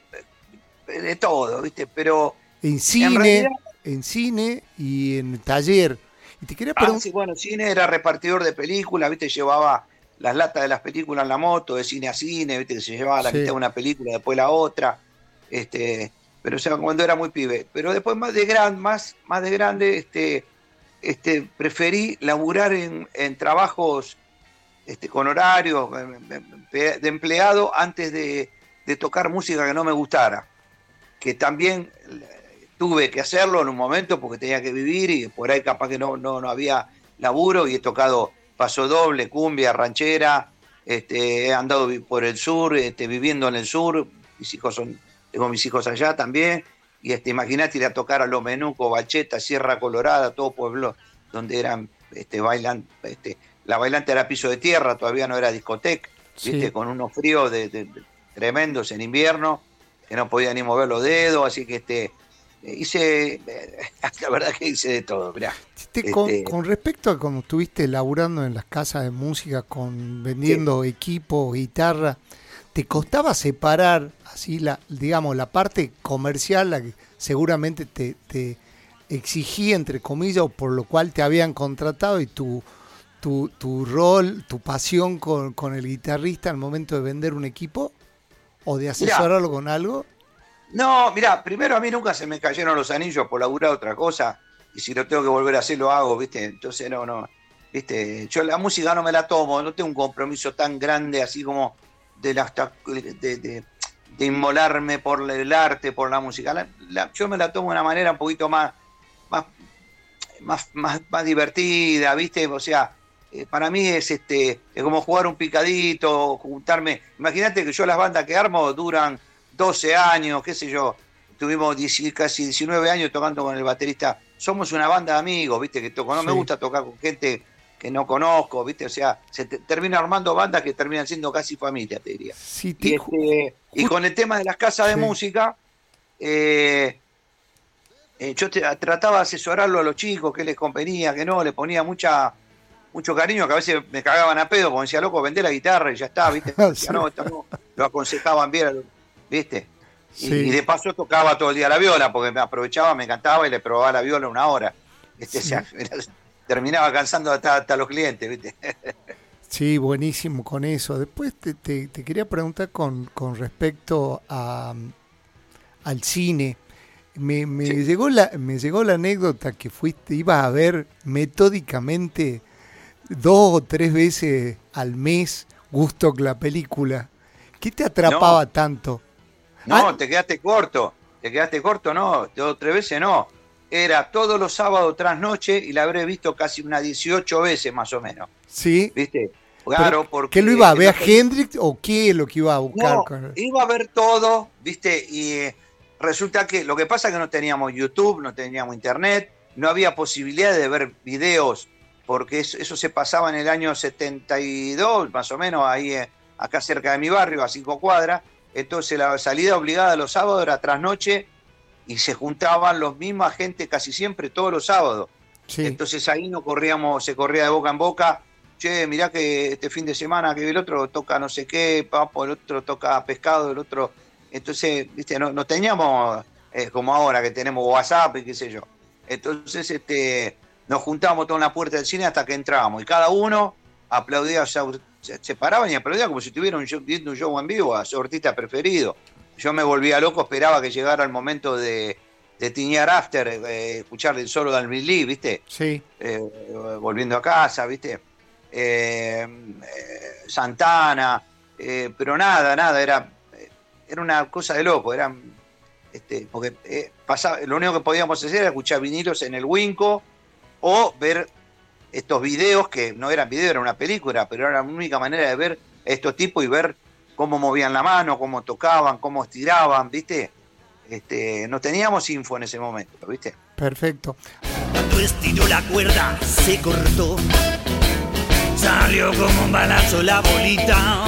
de todo, ¿viste? Pero. En cine, en, cine y en taller. Y te quería ah, sí, bueno, cine era repartidor de películas, ¿viste? Llevaba las latas de las películas en la moto, de cine a cine, ¿viste? Que se llevaba la mitad de una película, después la otra. Este, pero o sea, cuando era muy pibe. Pero después más de grande, más, más de grande, este, este, preferí laburar en, en trabajos este, con horario de empleado antes de, tocar música que no me gustara, que también tuve que hacerlo en un momento porque tenía que vivir y por ahí capaz que no, no, no había laburo y he tocado paso doble, cumbia, ranchera, este, he andado por el sur, este, viviendo en el sur, mis hijos son, tengo mis hijos allá también, y este, imagínate ir a tocar a Los Menucos, Bacheta, Sierra Colorada, todo pueblo donde eran, este, bailan, este, la bailante era piso de tierra, todavía no era discoteca, ¿viste? con unos fríos de, tremendos en invierno, que no podía ni mover los dedos, así que este hice, la verdad que hice de todo, este, Con, respecto a cómo estuviste laburando en las casas de música, con vendiendo equipo, guitarra, ¿te costaba separar así la, digamos, la parte comercial, la que seguramente te, te exigía, entre comillas, o por lo cual te habían contratado y tu tu, tu rol, tu pasión con, con, el guitarrista al momento de vender un equipo o de asesorarlo con algo? No, mira, primero a mí nunca se me cayeron los anillos por laburar otra cosa y si lo tengo que volver a hacer lo hago, ¿viste? Entonces no, no, ¿viste? Yo la música no me la tomo, no tengo un compromiso tan grande así como de, la, de, de, inmolarme por el arte, por la música. yo me la tomo de una manera un poquito más, más, más, más, más divertida, ¿viste? O sea, eh, para mí es este es como jugar un picadito, juntarme. Imagínate que yo las bandas que armo duran 12 años, qué sé yo. Tuvimos casi 19 años tocando con el baterista. Somos una banda de amigos, ¿viste? Que toco. No me gusta tocar con gente que no conozco, ¿viste? O sea, se termina armando bandas que terminan siendo casi familia, te diría. y, este, y, con el tema de las casas de música, eh, eh, yo trataba de asesorarlo a los chicos, que les convenía, que no, le ponía mucha mucho cariño, que a veces me cagaban a pedo, como decía, loco, vendé la guitarra y ya está, ¿viste? no, lo aconsejaban bien, ¿viste? Y, de paso tocaba todo el día la viola, porque me aprovechaba, me encantaba y le probaba la viola una hora. Este, terminaba cansando hasta, hasta los clientes, ¿viste? Sí, buenísimo con eso. Después te, te- te quería preguntar con, con respecto a, al cine. Me, me Sí. llegó la, me llegó la anécdota que fuiste, ibas a ver metódicamente dos o tres veces al mes Gusto la película. ¿Qué te atrapaba tanto? No, Ah. te quedaste corto. Te quedaste corto, no. Dos o tres veces no. Era todos los sábados tras noche y la habré visto casi unas 18 veces más o menos. ¿Sí? ¿Viste? Claro, porque. ¿Qué lo iba a ver a Hendrix o qué es lo que iba a buscar? No, con- iba a ver todo, ¿viste? Y eh, resulta que lo que pasa es que no teníamos YouTube, no teníamos internet, no había posibilidad de ver videos, porque eso, eso se pasaba en el año 72, más o menos, ahí eh, acá cerca de mi barrio, a cinco cuadras. Entonces la salida obligada los sábados era trasnoche y se juntaban los misma gente casi siempre todos los sábados. Sí. Entonces ahí no corríamos, se corría de boca en boca. Che, mirá que este fin de semana que el otro toca no sé qué, papo, el otro toca pescado, el otro. Entonces, viste, no, no teníamos eh, como ahora que tenemos WhatsApp y qué sé yo. Entonces, este, nos juntábamos todos en la puerta del cine hasta que entrábamos y cada uno aplaudía, o sea, se, se paraban y aplaudían como si estuvieran viendo un show en vivo a su artista preferido. Yo me volvía loco, esperaba que llegara el momento de, de tiñar after, eh, escuchar el solo de Alvin Lee, ¿viste? Sí. eh, volviendo a casa, ¿viste? Eh, Santana, pero nada, nada, era, era una cosa de loco, era, este, porque pasaba, lo único que podíamos hacer era escuchar vinilos en el Winco o ver estos videos que no eran videos, era una película, pero era la única manera de ver a estos tipos y ver cómo movían la mano, cómo tocaban, cómo estiraban, ¿viste? Este, no teníamos info en ese momento, ¿viste? Perfecto. Cuando estiró la cuerda, se cortó. Salió como un balazo la bolita.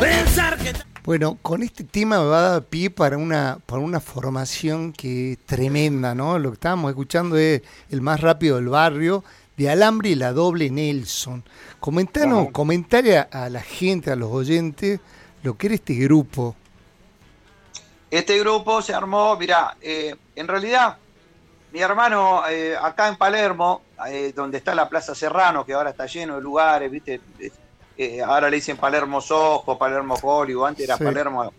Pensar que. Bueno, con este tema me va a dar pie para una, para una formación que es tremenda, ¿no? Lo que estábamos escuchando es el más rápido del barrio, de Alambre y la doble Nelson. Comentanos, a, a la gente, a los oyentes, lo que era este grupo. Este grupo se armó, mirá, eh, en realidad mi hermano eh, acá en Palermo, eh, donde está la Plaza Serrano, que ahora está lleno de lugares, ¿viste? Eh, ahora le dicen Palermo Sojo, Palermo Hollywood, antes era Sí. Palermo,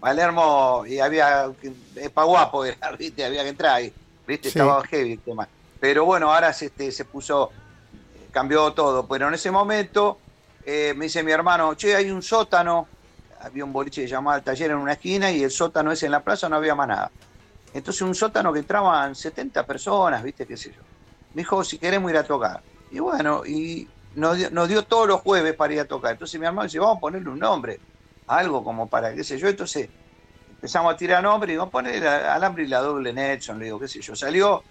Palermo, y había, es pa' guapo, era, ¿viste? Había que entrar ahí, ¿viste? Sí. Estaba heavy el tema. Pero bueno, ahora se, este, se puso, cambió todo, pero en ese momento eh, me dice mi hermano, che, hay un sótano, había un boliche que llamaba el taller en una esquina y el sótano ese en la plaza no había más nada. Entonces un sótano que entraban 70 personas, viste, qué sé yo. Me dijo, si queremos ir a tocar. Y bueno, y nos dio, nos dio todos los jueves para ir a tocar. Entonces mi hermano dice, vamos a ponerle un nombre, algo como para, qué sé yo. Entonces empezamos a tirar nombres y vamos a poner alambre y la doble Nelson, le digo, qué sé yo. Salió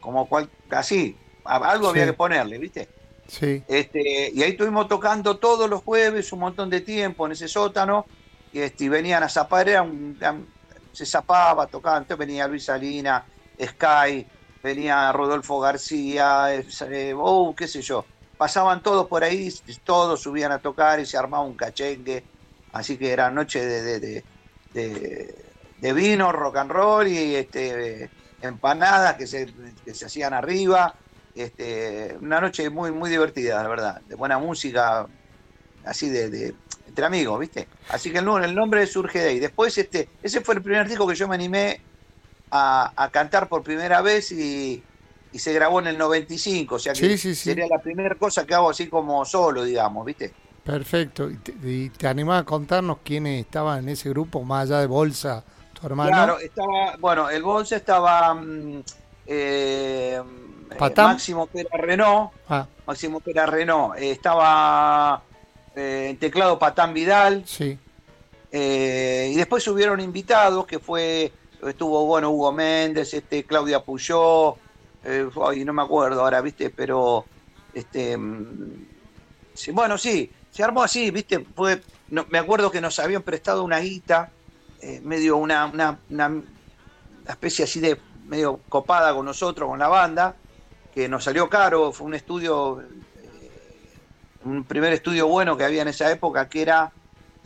como cual, así, algo había que ponerle, viste. Sí, Este, y ahí estuvimos tocando todos los jueves un montón de tiempo en ese sótano. Y, este, y venían a zapar, era un- era- se zapaba, tocaban. Entonces venía Luis Salina, Sky, venía Rodolfo García, eh, oh, qué sé yo. Pasaban todos por ahí, todos subían a tocar y se armaba un cachengue. Así que era noche de, de, de, vino, rock and roll y este, empanadas que se, que se hacían arriba. Este, una noche muy, muy divertida, la verdad, de buena música, así de, entre amigos, ¿viste? Así que el, el nombre surge de ahí. Después, este, ese fue el primer disco que yo me animé a, a cantar por primera vez y, y se grabó en el 95, o sea que Sí, sí, sí. sería la primera cosa que hago así como solo, digamos, ¿viste? perfecto. ¿Y te, y te animás a contarnos quiénes estaban en ese grupo, más allá de Bolsa, tu hermano? Claro, estaba, bueno, el Bolsa estaba mm, eh, eh. Máximo Pera Renault, Ah, Máximo Pera Renault, eh, estaba eh, en teclado Patán Vidal, sí, y después subieron invitados, que fue, estuvo, bueno, Hugo Méndez, este, Claudia Puyó, eh, no me acuerdo ahora, viste, pero, este, mm, bueno, sí, se armó así, viste, no, me acuerdo que nos habían prestado una guita, eh, medio una- una especie así de, medio copada con nosotros, con la banda, que nos salió caro, fue un estudio, eh, un primer estudio bueno que había en esa época, que era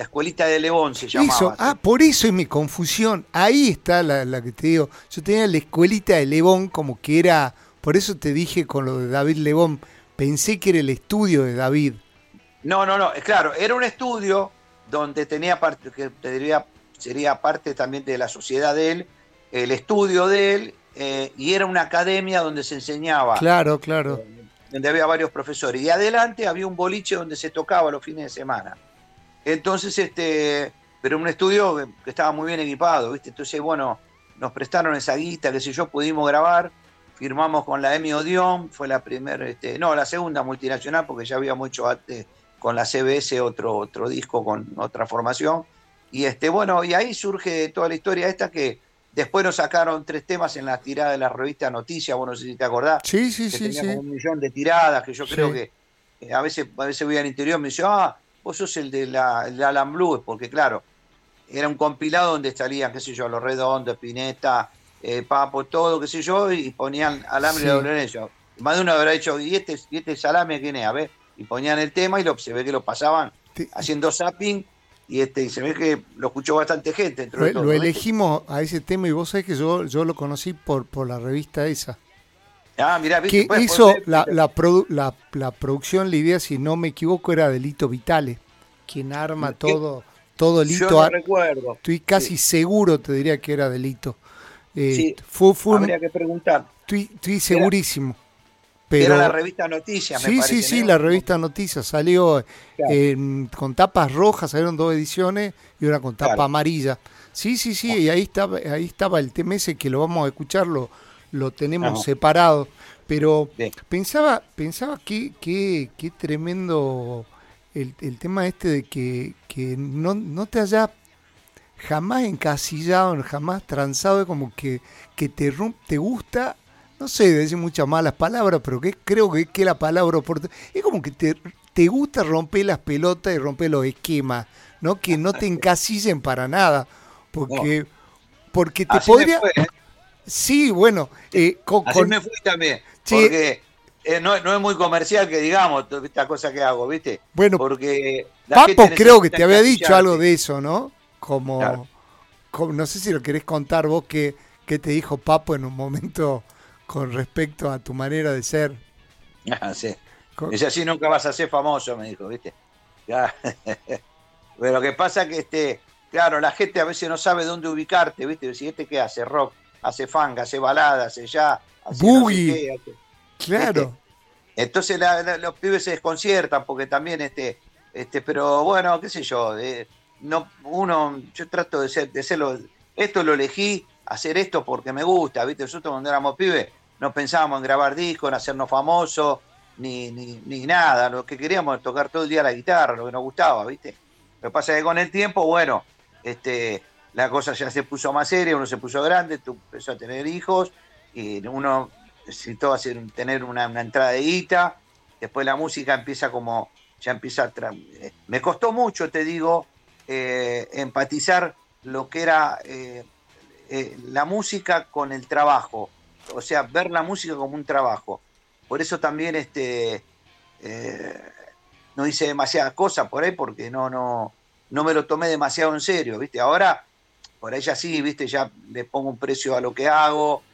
la escuelita de León, se llamaba. Eso, ah, por eso es mi confusión. Ahí está la, la que te digo. Yo tenía la escuelita de Lebón como que era Por eso te dije con lo de David Lebón, pensé que era el estudio de David. No, no, no, claro, era un estudio donde tenía parte, que te diría, sería parte también de la sociedad de él, el estudio de él, eh, y era una academia donde se enseñaba. Claro, claro. Eh, donde había varios profesores. Y adelante había un boliche donde se tocaba los fines de semana. Entonces, este, pero un estudio que, estaba muy bien equipado, ¿viste? Entonces, bueno, nos prestaron esa guita, qué sé yo, pudimos grabar, firmamos con la Emi Odeon, fue la primera, este, no, la segunda multinacional, porque ya habíamos hecho antes con la CBS otro, otro disco con otra formación. Y este, bueno, y ahí surge toda la historia esta que después nos sacaron tres temas en la tirada de la revista Noticias, bueno, no sé si te acordás. Sí, sí, que sí. tenía sí. como un millón de tiradas, que yo creo Sí. que eh, a veces, a veces voy al interior y me dice, ah, vos sos el de la, el de Alan Blues, porque claro, era un compilado donde salían, qué sé yo, Los Redondos, Pineta, eh, Papo, todo, qué sé yo, y ponían alambre Sí. de doble anillo. Más de uno habrá dicho, ¿y este, y este salame quién es? A ver, y ponían el tema y lo, se ve que lo pasaban Te- haciendo zapping, y este, y se ve que lo escuchó bastante gente. Lo, lo elegimos a ese tema y vos sabés que yo, yo lo conocí por, por la revista esa. Ah, mirá, ¿viste? Que hizo la, la, produ- la, la producción, la idea, si no me equivoco, era Delito Vitale, quien arma ¿Qué? todo, todo yo Lito. no ar- recuerdo. Estoy casi seguro, te diría que era Delito. Eh, Sí, fue, fue un- Habría que preguntar. estoy, estoy segurísimo. Pero, Era la revista Noticias, me sí, parece. sí, sí, ¿no? la revista Noticias salió Claro. en- con tapas rojas, salieron dos ediciones y una con tapa Claro. amarilla. Sí, sí, sí, y ahí estaba, ahí estaba el tema ese que lo vamos a escuchar, lo, tenemos Ajá. separado. Pero pensaba, pensaba que, que, qué tremendo el, el tema este de que, que no, no te haya jamás encasillado, jamás transado, como que, que te, te gusta, no sé, decir muchas malas palabras, pero que creo que, que la palabra oportuna, es como que te, te gusta romper las pelotas y romper los esquemas, ¿no? Que no te encasillen para nada, porque, porque te Así podría... ¿eh? Sí, bueno, eh, con, Así con- me fui también. Sí. Porque eh, no, no es muy comercial que digamos esta cosa que hago, ¿viste? bueno, Porque Papo creo que te había dicho algo de eso, ¿no? Como, Claro. como- no sé si lo querés contar vos que, que te dijo Papo en un momento con respecto a tu manera de ser. Ah, sí. Con- Dice así nunca vas a ser famoso, me dijo, ¿viste? Ya. Pero lo que pasa que este, claro, la gente a veces no sabe dónde ubicarte, ¿viste? Si este que hace rock, hace funk, hace balada, hace ya, hace no sé Boogie. qué, hace- Claro, Entonces la- la- los pibes se desconciertan porque también este, este, pero bueno, qué sé yo, eh, no, uno, yo trato de ser, de serlo, esto lo elegí, hacer esto porque me gusta, viste, nosotros cuando éramos pibes no pensábamos en grabar discos, en hacernos famosos, ni, ni, ni nada, lo que queríamos era tocar todo el día la guitarra, lo que nos gustaba, viste. Lo que pasa es que con el tiempo, bueno, este, la cosa ya se puso más seria, uno se puso grande, tú empezó a tener hijos, y uno necesitó hacer, tener una, entrada de guita, después la música empieza como, ya empieza a... eh, Me costó mucho, te digo, eh, empatizar lo que era eh, la música con el trabajo, o sea, ver la música como un trabajo. Por eso también este, no hice demasiadas cosas por ahí porque no, no, no me lo tomé demasiado en serio, ¿viste? Ahora, por ya sí, ¿viste? Ya le pongo un precio a lo que hago,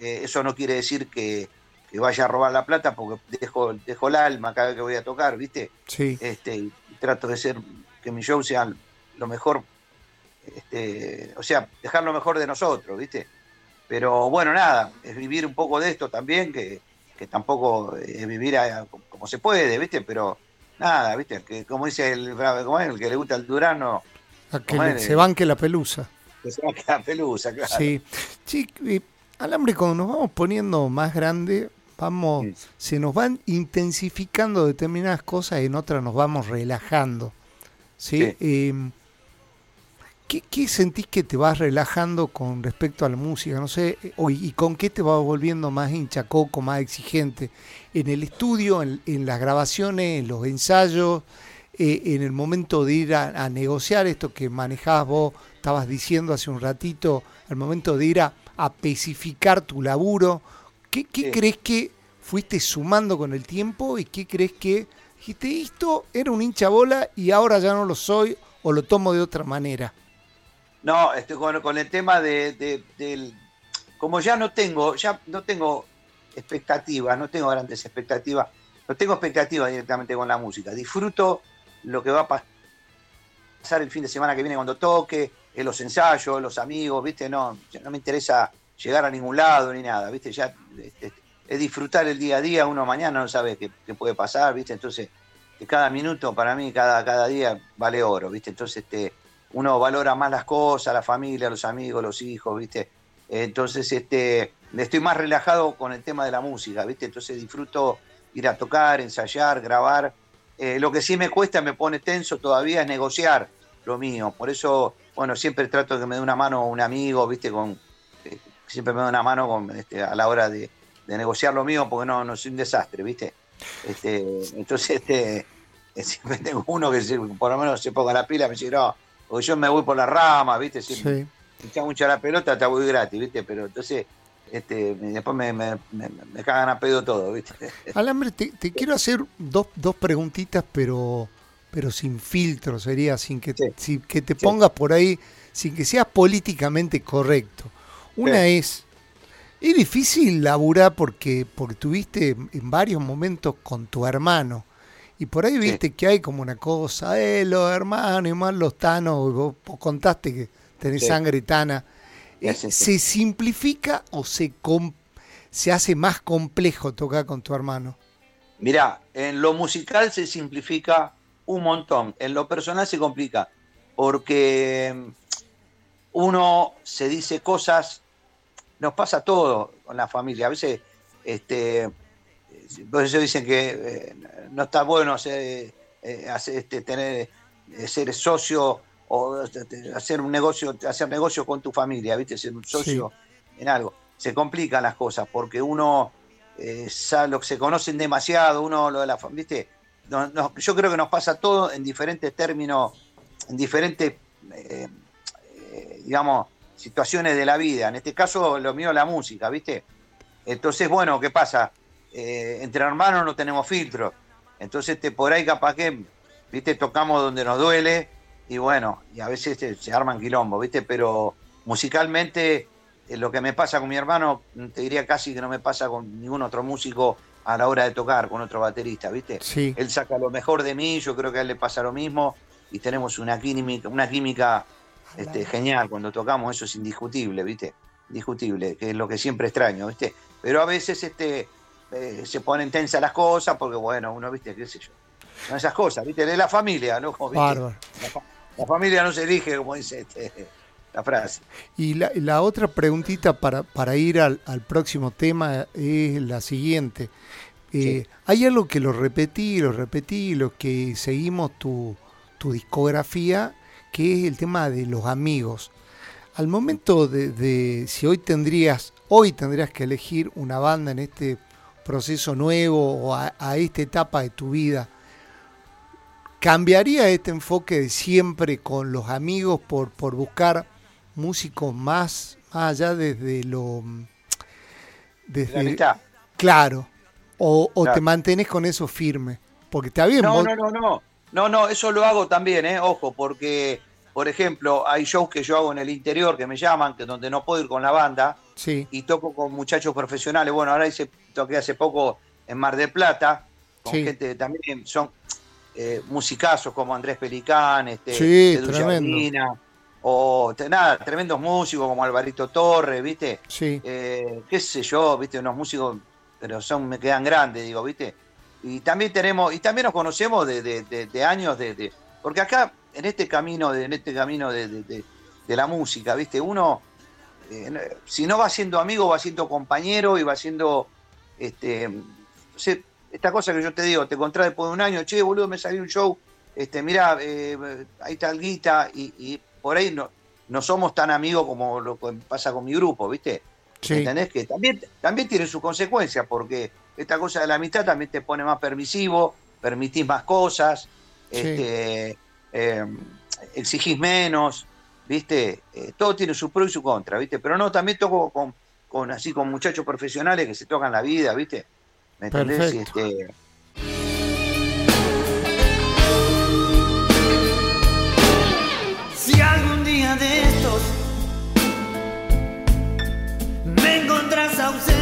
eh, eso no quiere decir que, que vaya a robar la plata porque dejo, dejo el alma cada vez que voy a tocar, ¿viste? sí. Este, y trato de ser, que mi show sea lo mejor, este, o sea, dejar lo mejor de nosotros, ¿viste? Pero bueno, nada, es vivir un poco de esto también, que, que tampoco es vivir a- como se puede, ¿viste? Pero nada, ¿viste? Que como dice el, ¿cómo es? el que le gusta el Durano, A que le- se banque la pelusa. Que se va a quedar pelusa, claro. Sí. Sí, Alambre, cuando nos vamos poniendo más grande, vamos, Sí. se nos van intensificando determinadas cosas y en otras nos vamos relajando. ¿sí? Sí. Eh, ¿qué, qué sentís que te vas relajando con respecto a la música? No sé, eh, ¿y con qué te vas volviendo más hinchacoco, más exigente? ¿En el estudio, en, en las grabaciones, en los ensayos, eh, en el momento de ir a, a negociar esto que manejabas vos, estabas diciendo hace un ratito, al momento de ir a, a especificar tu laburo? ¿Qué, qué Sí. crees que fuiste sumando con el tiempo y qué crees que dijiste, esto era un hincha bola y ahora ya no lo soy o lo tomo de otra manera? No, este, con, con el tema de, de- del. Como ya no tengo, ya no tengo expectativas, no tengo grandes expectativas, no tengo expectativas directamente con la música. Disfruto lo que va a pasar el fin de semana que viene cuando toque, en los ensayos, los amigos, ¿viste? No, no me interesa llegar a ningún lado ni nada, ¿viste? Ya este, es disfrutar el día a día, uno mañana no sabe qué, puede pasar, ¿viste? Entonces, cada minuto para mí, cada, cada día vale oro, ¿viste? Entonces, este, uno valora más las cosas, la familia, los amigos, los hijos, ¿viste? Entonces, este, estoy más relajado con el tema de la música, ¿viste? Entonces disfruto ir a tocar, ensayar, grabar. Eh, lo que sí me cuesta, me pone tenso todavía es negociar lo mío. Por eso, bueno, siempre trato de que me dé una mano un amigo, ¿viste? Con, eh, siempre me da una mano con, este, a la hora de, negociar lo mío, porque no, no soy un desastre, ¿viste? Este, entonces, este, siempre tengo uno que por lo menos se ponga la pila me dice, no, porque yo me voy por la rama, ¿viste? Si sí. me mucho la pelota, te voy gratis, ¿viste? Pero entonces, este, después me, me, cagan a pedo todo, ¿viste? Alambre, te, quiero hacer dos, dos preguntitas, pero pero sin filtro, sería sin que, que te pongas por ahí, sin que seas políticamente correcto. Una es, es difícil laburar porque, porque tuviste en varios momentos con tu hermano. Y por ahí viste que hay como una cosa, eh, los hermanos y más los tanos, vos, contaste que tenés sangre tana. Eh, ¿Se simplifica o se, se hace más complejo tocar con tu hermano? Mirá, en lo musical se simplifica un montón, en lo personal se complica, porque uno se dice cosas, nos pasa todo con la familia, a veces este, por eso dicen que eh, no está bueno ser, eh, este, tener, eh, ser socio o este, hacer un negocio, hacer negocio con tu familia, ¿viste? Ser un socio en algo. Se complican las cosas porque uno sabe lo que se conocen demasiado, uno lo de la ¿viste? yo creo que nos pasa todo en diferentes términos, en diferentes, digamos, situaciones de la vida. En este caso, lo mío es la música, ¿viste? Entonces, bueno, ¿qué pasa? Eh, entre hermanos no tenemos filtro. Entonces, te, por ahí capaz que, viste, tocamos donde nos duele y bueno, y a veces se arman quilombo, viste, pero musicalmente eh, lo que me pasa con mi hermano, te diría casi que no me pasa con ningún otro músico a la hora de tocar, con otro baterista, viste. Él saca lo mejor de mí, yo creo que a él le pasa lo mismo y tenemos una química, una química este, genial cuando tocamos, eso es indiscutible, viste, indiscutible, que es lo que siempre extraño, viste. Pero a veces este, eh, se ponen tensas las cosas porque, bueno, uno, viste, qué sé yo. Esas cosas, viste, de la familia, ¿no? La, familia no se elige, como dice este, la frase. Y la, otra preguntita para, para ir al, próximo tema es la siguiente. Eh, hay algo que lo repetí, lo repetí, lo que seguimos tu, tu discografía, que es el tema de los amigos. Al momento de, de, si hoy tendrías, hoy tendrías que elegir una banda en este proceso nuevo o a, esta etapa de tu vida, ¿cambiaría este enfoque de siempre con los amigos por, por buscar músicos más, más allá desde lo... Desde, Claro. O, te mantenés con eso firme. Porque está bien. No, no, no, no. No, no, eso lo hago también, ¿eh? Ojo, porque, por ejemplo, hay shows que yo hago en el interior que me llaman, que donde no puedo ir con la banda, sí. y toco con muchachos profesionales. Bueno, ahora hice toqué hace poco en Mar del Plata, con gente también son eh, musicazos como Andrés Pelicán, este, sí, o nada, tremendos músicos como Alvarito Torres, ¿viste? Sí. Eh, qué sé yo, ¿viste? Unos músicos, pero son, me quedan grandes, digo, ¿viste? Y también tenemos, y también nos conocemos de, años de, Porque acá, en este camino, en este camino de, la música, ¿viste? Uno, eh, si no va siendo amigo, va siendo compañero y va siendo este, esta cosa que yo te digo, te encontrás después de un año, che, boludo, me salió un show, este, mirá, eh, ahí está el guita, y, por ahí no, no somos tan amigos como lo que pasa con mi grupo, ¿viste? ¿Entendés? Que también, también tiene sus consecuencias, porque esta cosa de la amistad también te pone más permisivo, permitís más cosas, este, eh, exigís menos, ¿viste? Eh, todo tiene su pro y su contra, ¿viste? Pero no, también toco con, con así con muchachos profesionales que se tocan la vida, ¿viste? ¿Me entendés? Este... Si algún día de estos me encontrás ausente,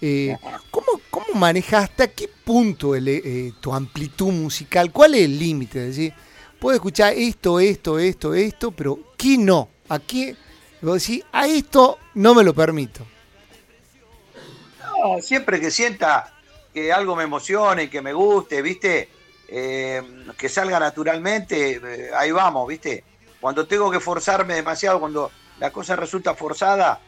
Eh, ¿cómo, ¿Cómo manejas hasta qué punto el, eh, tu amplitud musical? ¿Cuál es el límite? Es decir, puedo escuchar esto, esto, esto, esto, pero ¿qué no? ¿A qué? Vos decís, a esto no me lo permito. Siempre que sienta que algo me emocione, que me guste, ¿viste? Eh, que salga naturalmente, eh, ahí vamos, ¿viste? Cuando tengo que forzarme demasiado, cuando la cosa resulta forzada,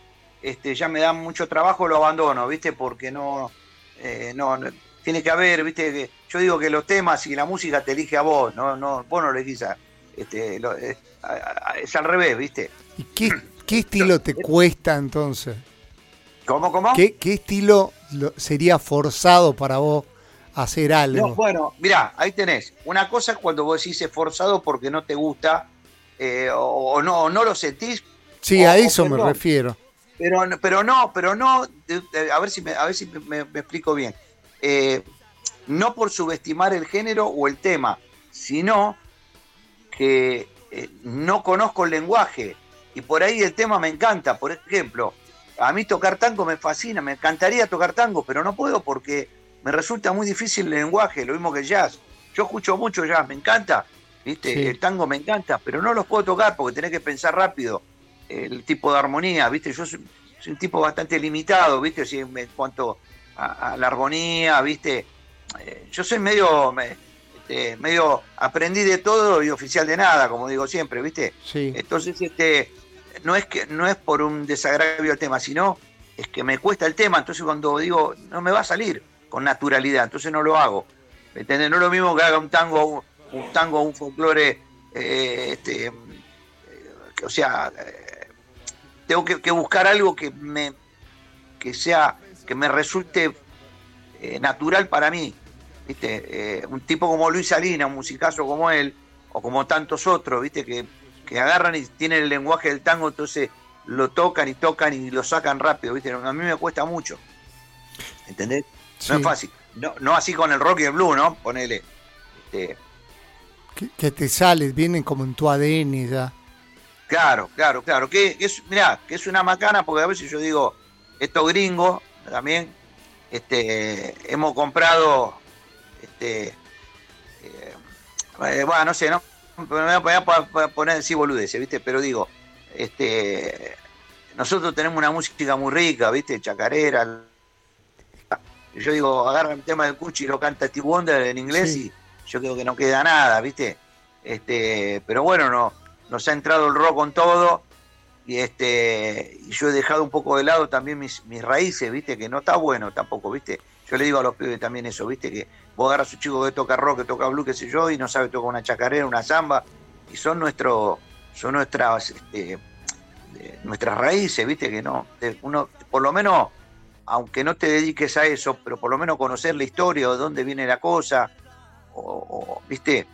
este, ya me da mucho trabajo, lo abandono, ¿viste? Porque no, eh, no, tiene que haber, ¿viste? Yo digo que los temas y la música te elige a vos, no, no, vos no elegís a, este, lo- a- a- es al revés, ¿viste? ¿Y qué, qué estilo te cuesta entonces? ¿Cómo, cómo? ¿Qué, qué estilo lo- sería forzado para vos hacer algo? No, bueno, mirá, ahí tenés. Una cosa es cuando vos decís esforzado porque no te gusta eh, o, o no, o no lo sentís, sí, o- a eso me refiero. pero, no- pero no, pero no, a ver si me, a ver si me, me explico bien. Eh, no por subestimar el género o el tema, sino que eh, no conozco el lenguaje y por ahí el tema me encanta. Por ejemplo, a mí tocar tango me fascina, me encantaría tocar tango, pero no puedo porque me resulta muy difícil el lenguaje, lo mismo que el jazz. Yo escucho mucho jazz, me encanta, ¿viste? Sí. El tango me encanta, pero no los puedo tocar porque tenés que pensar rápido el tipo de armonía, ¿viste? Yo soy, soy un tipo bastante limitado, ¿viste? Si en cuanto a, a la armonía, ¿viste? Eh, yo soy medio, me- este, medio aprendí de todo y oficial de nada, como digo siempre, ¿viste? Sí. Entonces, este, no es que no es por un desagravio al tema, sino es que me cuesta el tema. Entonces, cuando digo, no me va a salir con naturalidad, entonces no lo hago. ¿Me entendés? No es lo mismo que haga un tango, un, tango, un folclore, eh, este, eh, o sea, eh, tengo que, buscar algo que me, que sea, que me resulte natural para mí. ¿Viste? Un tipo como Luis Salina, un musicazo como él, o como tantos otros, ¿viste? Que, que agarran y tienen el lenguaje del tango, entonces lo tocan y tocan y lo sacan rápido, ¿viste? A mí me cuesta mucho. ¿Entendés? No es fácil. No, no así con el rock y el blue, ¿no? Ponele. Este, Que, que te sale, vienen como en tu ADN ya. Claro, claro, claro. Que es, mirá, que es una macana porque a veces yo digo, estos gringos también, este, hemos comprado, este, eh, eh, bueno, no sé, no, me voy a poner, así boludeces, ¿viste? Pero digo, este, nosotros tenemos una música muy rica, ¿viste? Chacarera. Yo digo, agarra el tema del Cuchi y lo canta Steve Wonder en inglés Sí. y yo creo que no queda nada, ¿viste? Este, pero bueno, no, nos ha entrado el rock con todo y este y yo he dejado un poco de lado también mis, mis raíces, viste, que no está bueno tampoco, viste. Yo le digo a los pibes también eso, viste, que vos agarras a un chico que toca rock, que toca blues, qué sé yo, y no sabe tocar una chacarera, una samba, y son nuestro, son nuestras, este, de- nuestras raíces, viste, que no, uno, por lo menos, aunque no te dediques a eso, pero por lo menos conocer la historia, de dónde viene la cosa, o, o, viste,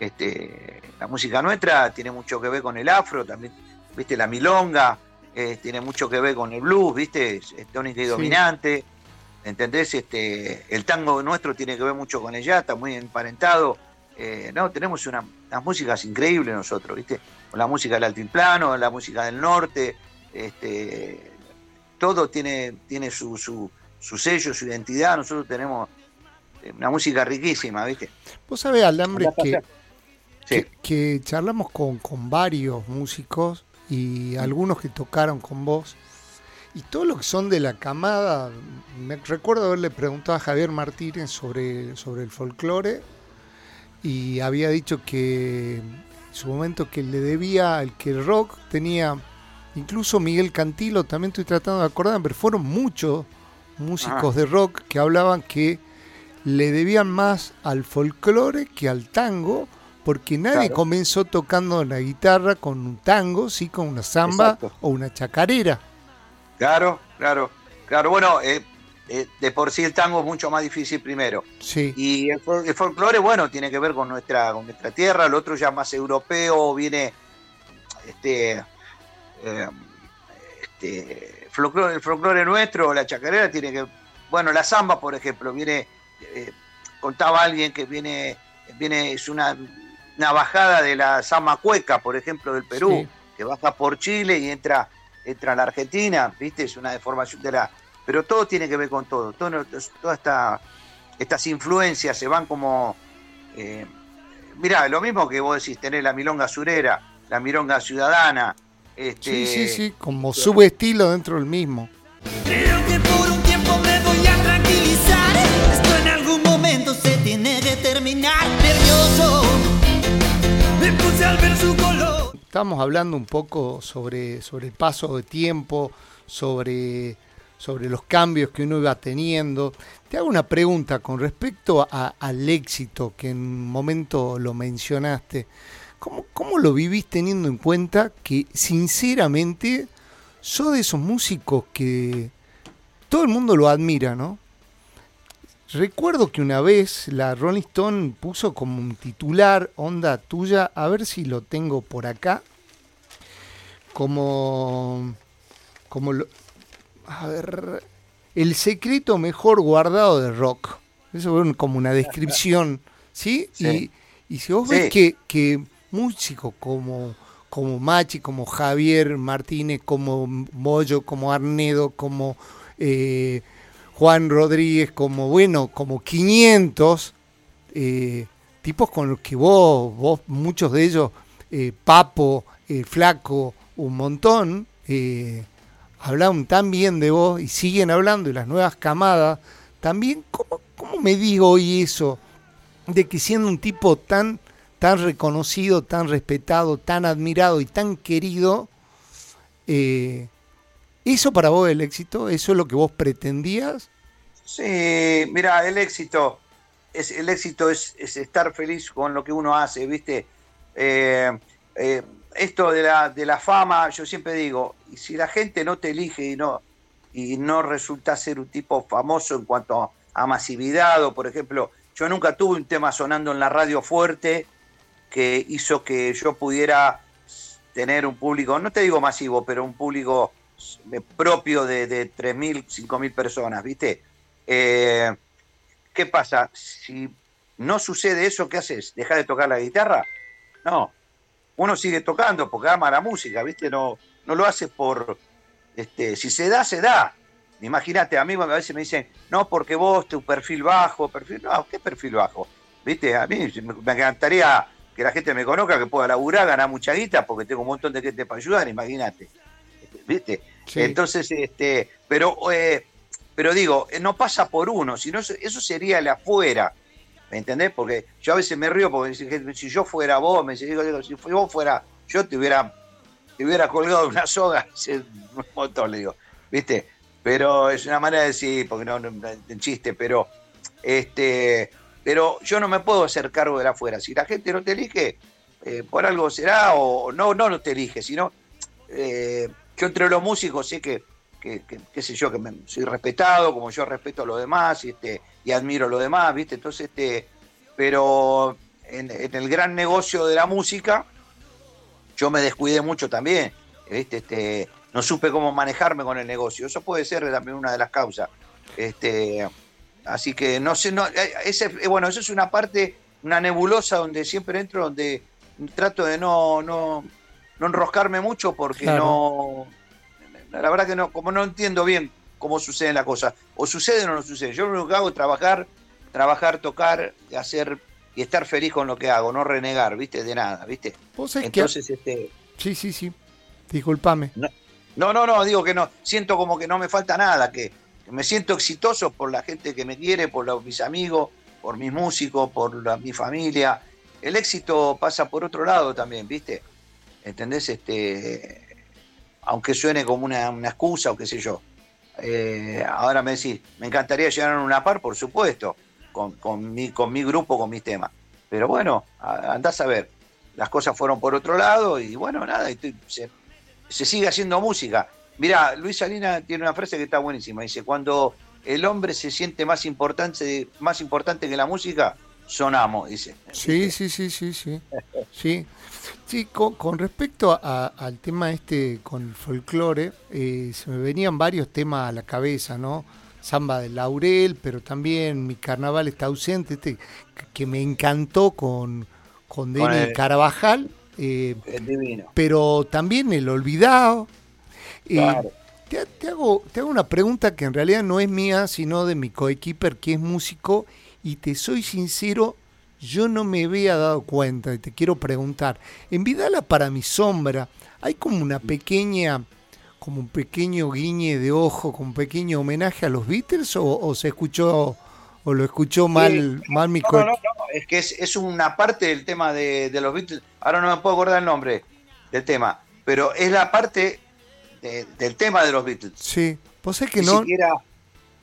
este, la música nuestra tiene mucho que ver con el afro, también, viste, la milonga, eh, tiene mucho que ver con el blues, viste, es, es tónica y Sí. dominante, ¿entendés? Este, el tango nuestro tiene que ver mucho con el jazz, está muy emparentado, eh, no, tenemos una- unas músicas increíbles nosotros, viste, con la música del altiplano, la música del norte, este, todo tiene, tiene su, su, su sello, su identidad, nosotros tenemos eh, una música riquísima, viste. Vos sabés, Alambre, que. Sí. que, que charlamos con, con varios músicos y algunos que tocaron con vos. Y todos los que son de la camada, me recuerdo haberle preguntado a Javier Martínez sobre, sobre el folclore y había dicho que en su momento que le debía, el que el rock tenía, incluso Miguel Cantilo, también estoy tratando de acordar, pero fueron muchos músicos de rock que hablaban que le debían más al folclore que al tango, porque nadie Claro. comenzó tocando la guitarra con un tango, sí con una samba Exacto. o una chacarera. Claro, claro, claro. Bueno, eh, eh, de por sí el tango es mucho más difícil primero. Sí, Y el, fol- el folclore, bueno, tiene que ver con nuestra, con nuestra tierra, el otro ya más europeo, viene este, eh, este folclore, el folclore nuestro, la chacarera tiene que, bueno, la samba, por ejemplo, viene, eh, contaba alguien que viene, viene, es una, una bajada de la samba cueca, por ejemplo, del Perú, Sí. que baja por Chile y entra, entra a la Argentina, viste, es una deformación de la, pero todo tiene que ver con todo. todo todas esta, estas influencias se van como... Eh, mirá, lo mismo que vos decís, tener la milonga surera, la milonga ciudadana. Este, sí, sí, sí, como subestilo dentro del mismo. Creo que Estamos hablando un poco sobre, sobre el paso de tiempo, sobre, sobre los cambios que uno iba teniendo. Te hago una pregunta con respecto al éxito, que en un momento lo mencionaste. ¿Cómo, ¿Cómo lo vivís teniendo en cuenta que sinceramente sos de esos músicos que todo el mundo lo admira, ¿no? Recuerdo que una vez la Rolling Stone puso como un titular, onda tuya, a ver si lo tengo por acá, como, como lo, a ver, el secreto mejor guardado de rock. Eso es como una descripción, ¿sí? Y, si vos ves que, que músicos como, como Machi, como Javier Martínez, como Moyo, como Arnedo, como... Eh, Juan Rodríguez, como bueno, como 500 eh, tipos con los que vos, vos muchos de ellos, eh, Papo, eh, Flaco, un montón, hablaron tan bien de vos y siguen hablando y las nuevas camadas, también, ¿cómo, cómo me digo hoy eso? De que siendo un tipo tan, tan reconocido, tan respetado, tan admirado y tan querido, ¿Eso para vos el éxito? ¿Eso es lo que vos pretendías? Sí, mira, el éxito, es, el éxito es, estar feliz con lo que uno hace, ¿viste? Eh, eh, esto de la, de la fama, yo siempre digo, y si la gente no te elige y no, y no resulta ser un tipo famoso en cuanto a masividad, o por ejemplo, yo nunca tuve un tema sonando en la radio fuerte que hizo que yo pudiera tener un público, no te digo masivo, pero un público propio de, de 3.000, 5.000 personas, ¿viste? Eh, ¿Qué pasa? Si no sucede eso, ¿qué haces? ¿Deja de tocar la guitarra? No. Uno sigue tocando porque ama la música, ¿viste? No, no lo hace por... Este, si se da, se da. Imagínate, a mí a veces me dicen, no, porque vos, tu perfil bajo, perfil... No, ¿qué perfil bajo? ¿Viste? A mí me encantaría que la gente me conozca, que pueda laburar, ganar mucha guita, porque tengo un montón de gente para ayudar, imagínate. ¿Viste? Entonces, este, pero, eh, pero digo, eh, no pasa por uno, sino eso sería el afuera, ¿me entendés? Porque yo a veces me río porque si yo fuera vos, me digo, digo, si vos fuera, yo te hubiera, te hubiera colgado una soga, un motor, le digo, ¿viste? Pero es una manera de decir, porque no, no chiste, pero este, pero yo no me puedo hacer cargo de la afuera. Si la gente no te elige, eh, por algo será, o no, no, no te elige, sino yo entre los músicos sé que, qué sé yo, que soy respetado, como yo respeto a los demás y, este, y admiro a los demás, ¿viste? Entonces, este, pero en, el gran negocio de la música, yo me descuidé mucho también, ¿viste? Este, no supe cómo manejarme con el negocio. Eso puede ser también una de las causas. Este, así que no sé, no, eh, ese, eh, bueno, eso es una parte, una nebulosa donde siempre entro, donde trato de no, no, no enroscarme mucho porque no. La verdad que no, como no entiendo bien cómo sucede la cosa. O sucede o no sucede. Yo lo único que hago es trabajar, trabajar, tocar, hacer y estar feliz con lo que hago, no renegar, ¿viste? De nada, ¿viste? Entonces, este. Sí, sí, sí. Disculpame. No, no, no, digo que no. Siento como que no me falta nada, que me siento exitoso por la gente que me quiere, por mis amigos, por mis músicos, por mi familia. El éxito pasa por otro lado también, ¿viste? ¿Entendés? Este, aunque suene como una, excusa o qué sé yo. Eh, ahora me decís, me encantaría llegar a una par, por supuesto, con, mi, con mi grupo, con mis temas. Pero bueno, andás a ver, las cosas fueron por otro lado y bueno, nada, se, sigue haciendo música. Mirá, Luis Salina tiene una frase que está buenísima, dice, cuando el hombre se siente más importante, más importante que la música, sonamos, dice. Sí, sí, sí, sí, sí. sí. Sí, con, respecto al tema este con el folclore, eh, se me venían varios temas a la cabeza, ¿no? Samba de Laurel, pero también Mi Carnaval está ausente, este, que me encantó con, con Denny Carabajal. Eh, divino. Pero también El Olvidado. Eh, Te, te hago, te hago una pregunta que en realidad no es mía, sino de mi coequiper que es músico, y te soy sincero, yo no me había dado cuenta y te quiero preguntar. En Vidala para mi sombra, hay como una pequeña, como un pequeño guiñe de ojo, como un pequeño homenaje a los Beatles, o, o se escuchó, o lo escuchó mal, mal mi No, no, no, es que es, es una parte del tema de, de los Beatles. Ahora no me puedo acordar el nombre del tema, pero es la parte de- del tema de los Beatles. Sí, vos sabés que Ni no. siquiera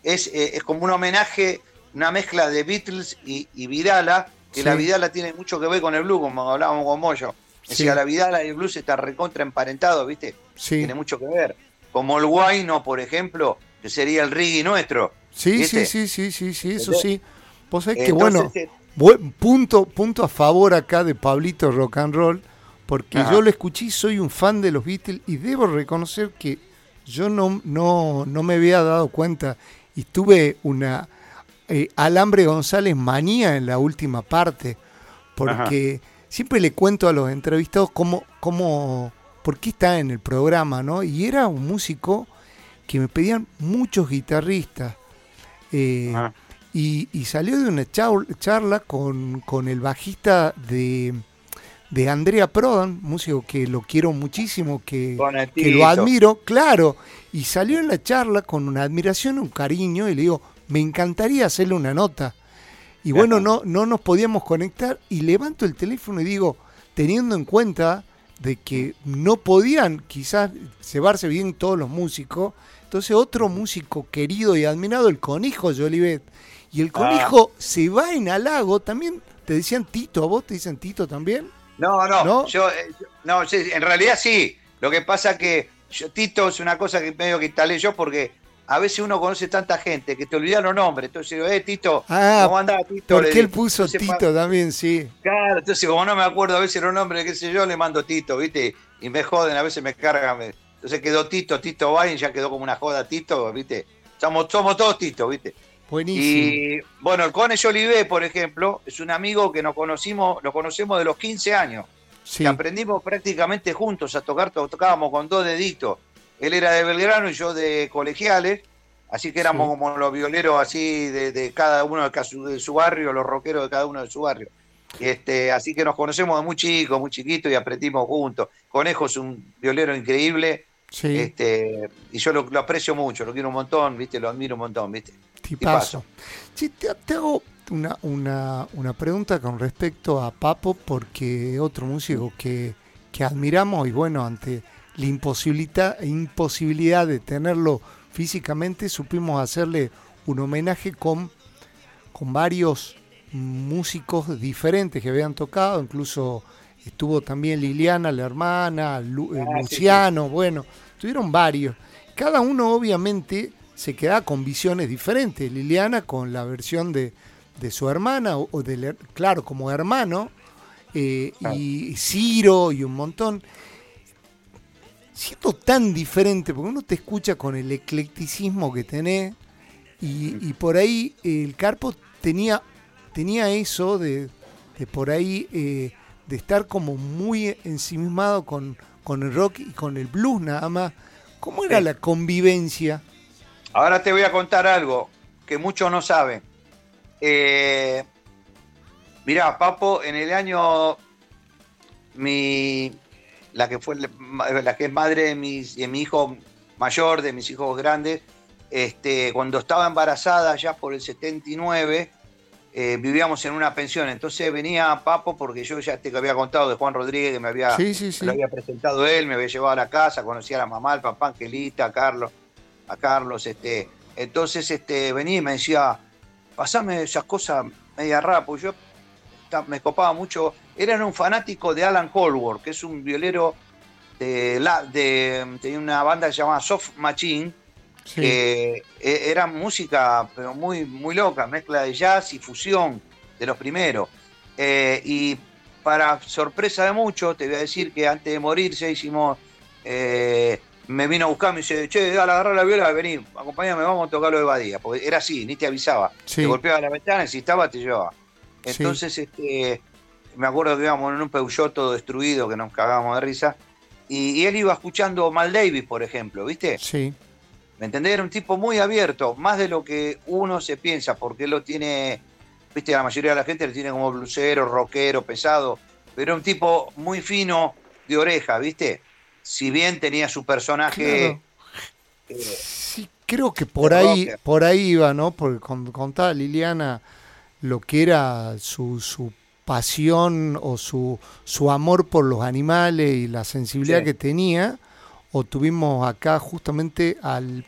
es, eh, es como un homenaje, una mezcla de Beatles y, y Vidala, que Sí. la Vidala tiene mucho que ver con el blues, como hablábamos con Moyo. Sí. Decía, la Vidala y el blues está recontra emparentado, ¿viste? Sí, Tiene mucho que ver. Como el guayno, por ejemplo, que sería el reggae nuestro. sí, sí, ¿viste? sí, sí, sí, sí, eso sí. Vos sabés que bueno, eh, buen punto, punto a favor acá de Pablito Rock and Roll, porque Ajá. yo lo escuché soy un fan de los Beatles y debo reconocer que yo no, no, no me había dado cuenta y tuve una eh, Alambre González manía en la última parte, porque siempre le cuento a los entrevistados cómo, cómo, por qué está en el programa, ¿no? Y era un músico que me pedían muchos guitarristas. Eh, y, y salió de una charla con, con el bajista de, de Andrea Prodan, músico que lo quiero muchísimo, que, lo admiro, claro. Y salió en la charla con una admiración, un cariño, y le digo, me encantaría hacerle una nota. Y bueno, no, no nos podíamos conectar y levanto el teléfono y digo, teniendo en cuenta de que no podían quizás llevarse bien todos los músicos, entonces otro músico querido y admirado, el conejo Jolivet, y el conejo se va en halago, también te decían Tito, ¿a vos te dicen Tito también? No, no, ¿No? yo, eh, yo- no, en realidad sí. Lo que pasa que yo, Tito es una cosa que medio que instalé yo porque a veces uno conoce tanta gente que te olvida los nombres. Entonces digo, eh, Tito, Ah, ¿cómo andás, Tito? Porque él puso Entonces, Tito también, sí. Claro, entonces como no me acuerdo a veces los nombres, qué sé yo, le mando Tito, ¿viste? Y me joden, a veces me cargan. Entonces quedó Tito, Tito Vain, ya quedó como una joda Tito, ¿viste? Somos, somos todos Tito, ¿viste? Buenísimo. Y bueno, el Cone Jolivet, por ejemplo, es un amigo que nos conocimos, lo conocemos de los 15 años. sí. que aprendimos prácticamente juntos a tocar, to- tocábamos con dos deditos. Él era de Belgrano y yo de colegiales, así que éramos Sí. como los violeros así de, de cada uno de, su- de su barrio, los rockeros de cada uno de su barrio. Este, así que nos conocemos de muy chicos, muy chiquitos y aprendimos juntos. Conejo es un violero increíble sí. este, y yo lo, lo aprecio mucho, lo quiero un montón, ¿viste? lo admiro un montón. ¿viste? Tipazo. Sí, te, te hago una, una, una pregunta con respecto a Papo, porque otro músico que, que admiramos y bueno, ante la imposibilidad, imposibilidad de tenerlo físicamente, supimos hacerle un homenaje con, con varios músicos diferentes que habían tocado, incluso estuvo también Liliana, la hermana, Lu- eh, Ah, sí, Luciano, bueno, tuvieron varios. Cada uno obviamente se queda con visiones diferentes. Liliana con la versión de, de su hermana, o, o her- claro, como hermano, eh, y Ciro y un montón. Siendo tan diferente, porque uno te escucha con el eclecticismo que tenés, y, y por ahí el Carpo tenía, tenía eso de, de por ahí eh, de estar como muy ensimismado con, con el rock y con el blues nada más. ¿Cómo era Sí. la convivencia? Ahora te voy a contar algo que muchos no saben. Eh, mirá, Papo, en el año mi la que fue la que es madre de, mis- de mi hijo mayor, de mis hijos grandes, este, cuando estaba embarazada ya por el 79, eh, vivíamos en una pensión. Entonces venía Papo porque yo ya te había contado de Juan Rodríguez que me había Sí, sí, sí. me lo había presentado él, me había llevado a la casa, conocía a la mamá, al papá, Angelita, a Carlos, a Carlos, este. Entonces, este, venía y me decía, pasame esas cosas media raras, porque yo me copaba mucho. Era un fanático de Alan Holworth, que es un violero de la, de, tenía una banda que se llamaba Soft Machine, Sí. que eh, era música pero muy, muy loca, mezcla de jazz y fusión de los primeros. Eh, y para sorpresa de muchos, te voy a decir que antes de morirse hicimos, eh, me vino a buscar, me dice, che, dale, agarrar la viola, vení, acompáñame, vamos a tocarlo de Badía, porque era así, ni te avisaba, Sí. te golpeaba la ventana, si estaba, te llevaba. Sí. Entonces, este, me acuerdo que íbamos en un Peugeot todo destruido, que nos cagábamos de risa, y, y él iba escuchando Mal Davis, por ejemplo, ¿viste? Sí. ¿Me entendés? Era un tipo muy abierto, más de lo que uno se piensa, porque él lo tiene, viste, la mayoría de la gente lo tiene como blusero, rockero, pesado, pero era un tipo muy fino de oreja, ¿viste? Si bien tenía su personaje... Claro. sí, creo que por ahí, rocker. por ahí iba, ¿no? Porque con- contaba Liliana lo que era su, su pasión o su, su amor por los animales y la sensibilidad Sí. que tenía. O tuvimos acá justamente al...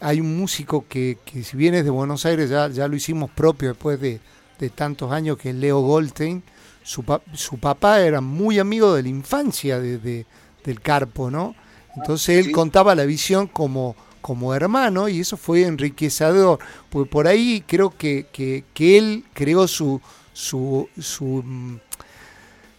Hay un músico que, que si bien es de Buenos Aires, ya, ya lo hicimos propio después de, de tantos años, que es Leo Goldstein. Su, pa- su papá era muy amigo de la infancia de, de- del Carpo, ¿no? Entonces él sí. contaba la visión como, como hermano y eso fue enriquecedor. Porque por ahí creo que, que, que él creó su, su, su,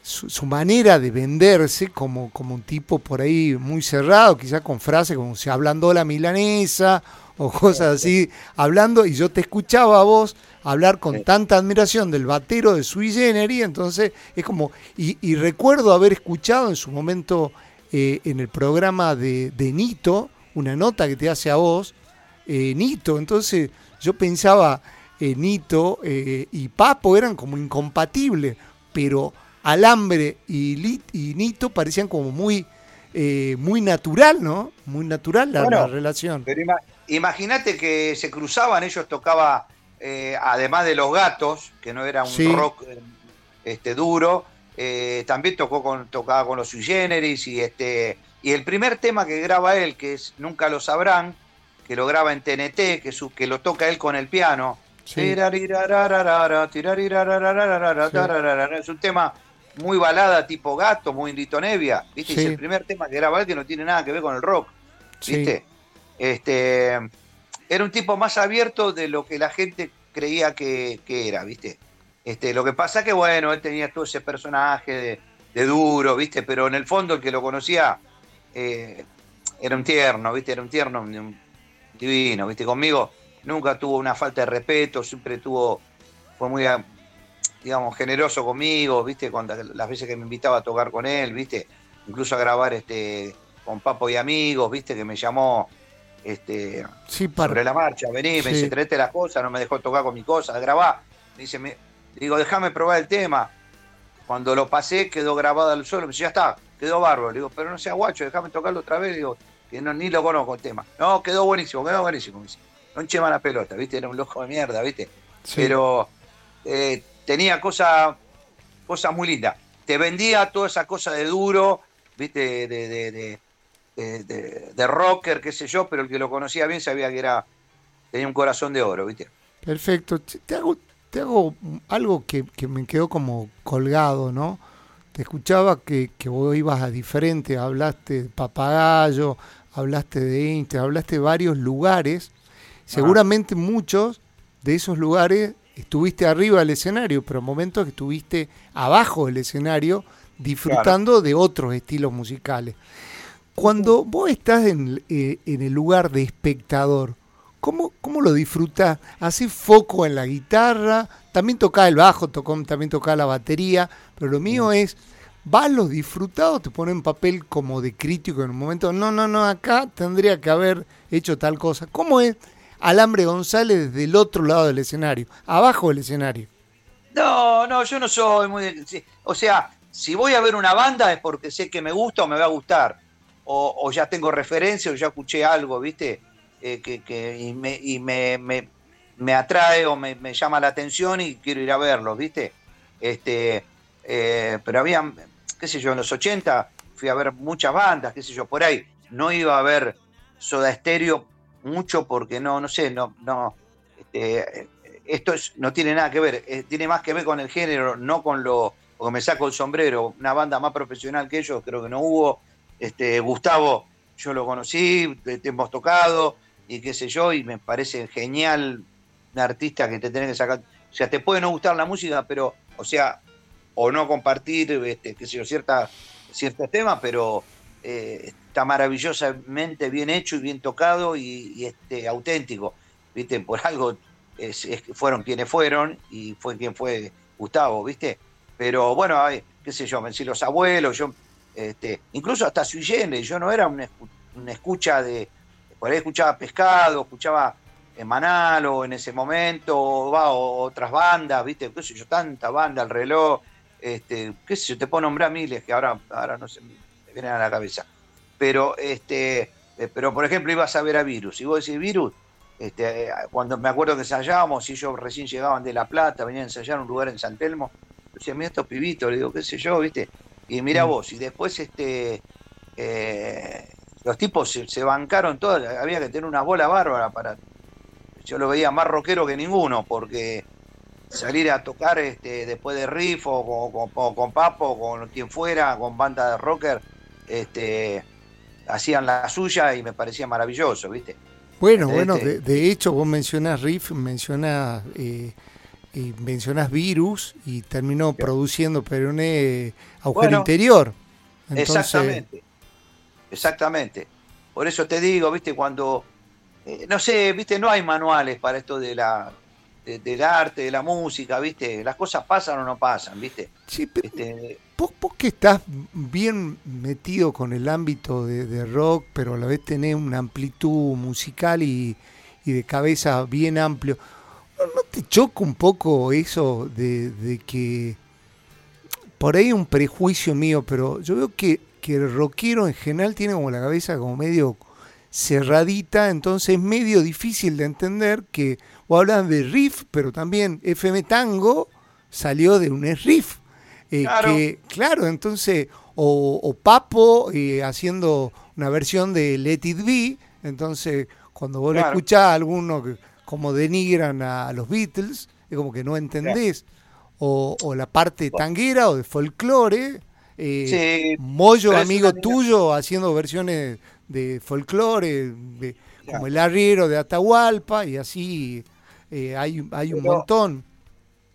su, su manera de venderse como, como un tipo por ahí muy cerrado, quizás con frases como se hablando la milanesa o cosas así, hablando, y yo te escuchaba a vos hablar con tanta admiración del batero de Sui Generis, entonces es como, y, y recuerdo haber escuchado en su momento eh, en el programa de, de Nito, una nota que te hace a vos, eh, Nito, entonces yo pensaba, eh, Nito eh, y Papo eran como incompatibles, pero Alambre y, Li- y Nito parecían como muy, eh, muy natural, ¿no? Muy natural la, Bueno, la relación. Pero ima- imagínate que se cruzaban, ellos tocaba, eh, además de los gatos, que no era un Sí. rock este, duro, también tocó con, tocaba con los sui generis y este. Y el primer tema que graba él, que es Nunca lo sabrán, que lo graba en TNT, que, su- que lo toca él con el piano. Sí. Sí. Es un tema muy balada, tipo gato, muy Lito Nevia. ¿viste? Sí. Es el primer tema que graba él que no tiene nada que ver con el rock. Sí. ¿Viste? Este, era un tipo más abierto de lo que la gente creía que, que era, ¿viste? Este, lo que pasa que, bueno, él tenía todo ese personaje de, de duro, ¿viste? Pero en el fondo el que lo conocía eh, era un tierno, ¿viste? Era un tierno, un divino, ¿viste? Conmigo nunca tuvo una falta de respeto, siempre tuvo, fue muy, digamos, generoso conmigo, ¿viste? Cuando, las veces que me invitaba a tocar con él, ¿viste? Incluso a grabar este, con Papo y amigos, ¿viste? Que me llamó este, Sí, para- sobre la marcha, vení, me dice, traete las cosas, no me dejó tocar con mi cosa, grabá. Me dice, me, digo, déjame probar el tema. Cuando lo pasé, quedó grabado al suelo, me dice, ya está, quedó bárbaro. Le digo, pero no sea guacho, déjame tocarlo otra vez, digo, que no, ni lo conozco el tema. No, quedó buenísimo, quedó buenísimo. Me dice, no enchema la pelota, ¿viste? Era un loco de mierda, ¿viste? sí. Pero eh, tenía cosas cosas muy lindas. Te vendía toda esa cosa de duro, ¿viste? De, de, de, de- rocker, qué sé yo, pero el que lo conocía bien sabía que era tenía un corazón de oro, ¿viste? Perfecto. Te hago, te hago algo que, que me quedó como colgado, ¿no? Te escuchaba que, que vos ibas a diferente, hablaste de Papagayo, hablaste de Inter, hablaste de varios lugares. Seguramente muchos de esos lugares estuviste arriba del escenario, pero momentos que estuviste abajo del escenario disfrutando de otros estilos musicales. Cuando vos estás en, eh, en el lugar de espectador, ¿cómo, cómo lo disfrutás? ¿Hacés foco en la guitarra? También tocás el bajo, tocó, también tocás la batería, pero lo mío es, ¿vas los disfrutados? ¿Te ponen papel como de crítico en un momento? No, no, no, acá tendría que haber hecho tal cosa. ¿Cómo es Alambre González desde el otro lado del escenario, abajo del escenario? No, no, yo no soy muy... O sea, si voy a ver una banda es porque sé que me gusta o me va a gustar. O, ya tengo referencia o ya escuché algo, ¿viste? Eh, que, y me, me, me- atrae o me, llama la atención y quiero ir a verlo, ¿viste? Este, eh, pero había, qué sé yo, en los 80 fui a ver muchas bandas, qué sé yo, por ahí. No iba a ver Soda Stereo mucho porque no, no sé, no, no, este, esto es, no tiene nada que ver, eh, tiene más que ver con el género, no con lo, porque me saco el sombrero, una banda más profesional que ellos, creo que no hubo. Este, Gustavo, yo lo conocí, te, te hemos tocado, y qué sé yo, y me parece genial un artista que te tenés que sacar. O sea, te puede no gustar la música, pero, o sea, o no compartir, este, qué sé yo, cierta, ciertos temas, pero eh, está maravillosamente bien hecho y bien tocado y, este, auténtico. ¿Viste? Por algo es, es fueron quienes fueron y fue quien fue Gustavo, ¿viste? Pero bueno, ay, qué sé yo, vencí los abuelos, yo, este, incluso hasta Sui yo no era una, una escucha de, por ahí escuchaba Pescado, escuchaba Manalo en ese momento, o, o otras bandas, ¿viste? ¿Qué sé yo? Tanta banda, el reloj, este, qué sé yo, te puedo nombrar miles que ahora, ahora no se me vienen a la cabeza. Pero, este, eh, pero por ejemplo, ibas a ver a Virus, y vos decís Virus, este, eh, cuando me acuerdo que ensayábamos, y ellos recién llegaban de La Plata, venían a ensayar un lugar en San Telmo, decía, mira estos pibitos, le digo, qué sé yo, ¿viste? Y mira mm. vos, y después este eh, los tipos se, bancaron todo, había que tener una bola bárbara para. Yo lo veía más rockero que ninguno, porque salir a tocar este, después de Riff o, con Papo, con quien fuera, con banda de rocker, este, hacían la suya y me parecía maravilloso, ¿viste? Bueno, bueno, este de, hecho vos mencionás Riff, mencionás, eh, mencionás Virus y terminó produciendo Perone Agujero Interior. Exactamente. Exactamente. Por eso te digo, viste, cuando, eh, no sé, viste, no hay manuales para esto de la, del arte, de la música, viste, las cosas pasan o no pasan, viste. Sí, pero este, vos, que estás bien metido con el ámbito de, rock, pero a la vez tenés una amplitud musical y, de cabeza bien amplio, ¿no, te choca un poco eso de, que por ahí un prejuicio mío, pero yo veo que que el rockero en general tiene como la cabeza como medio cerradita, entonces es medio difícil de entender que, o hablan de riff, pero también FM Tango salió de un riff. Eh, claro. Que, claro, entonces, o, Papo eh, haciendo una versión de Let It Be, entonces cuando vos le escuchás a alguno que como denigran a, los Beatles, es como que no entendés, o, o, la parte tanguera o de folclore, eh, Moyo, amigo tuyo, haciendo versiones de folclore, como el arriero de Atahualpa, y así eh, hay, hay un montón.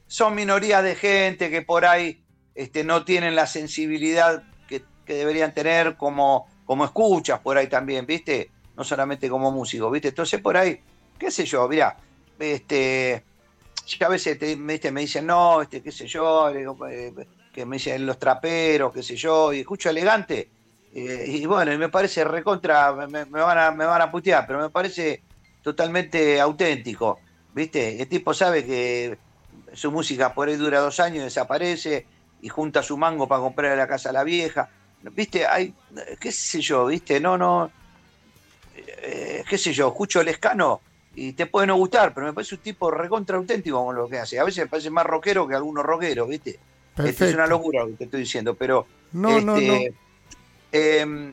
Son minorías de gente que por ahí este, no tienen la sensibilidad que, deberían tener como, como escuchas por ahí también, ¿viste? No solamente como músicos, ¿viste? Entonces por ahí, qué sé yo, mira, este, a veces me dicen, no, este, qué sé yo, eh, que me dicen los traperos, qué sé yo, y escucho elegante. Eh, y bueno, me parece recontra, me, van a, me van a putear, pero me parece totalmente auténtico. ¿Viste? El tipo sabe que su música por ahí dura dos años, desaparece y junta su mango para comprar la casa a la vieja. ¿Viste? Hay, qué sé yo, ¿viste? No, no. Eh, qué sé yo, escucho el escano y te puede no gustar, pero me parece un tipo recontra auténtico con lo que hace. A veces me parece más rockero que algunos rockeros, ¿viste? Esto es una locura lo que te estoy diciendo, pero. No, no, no. Este, em,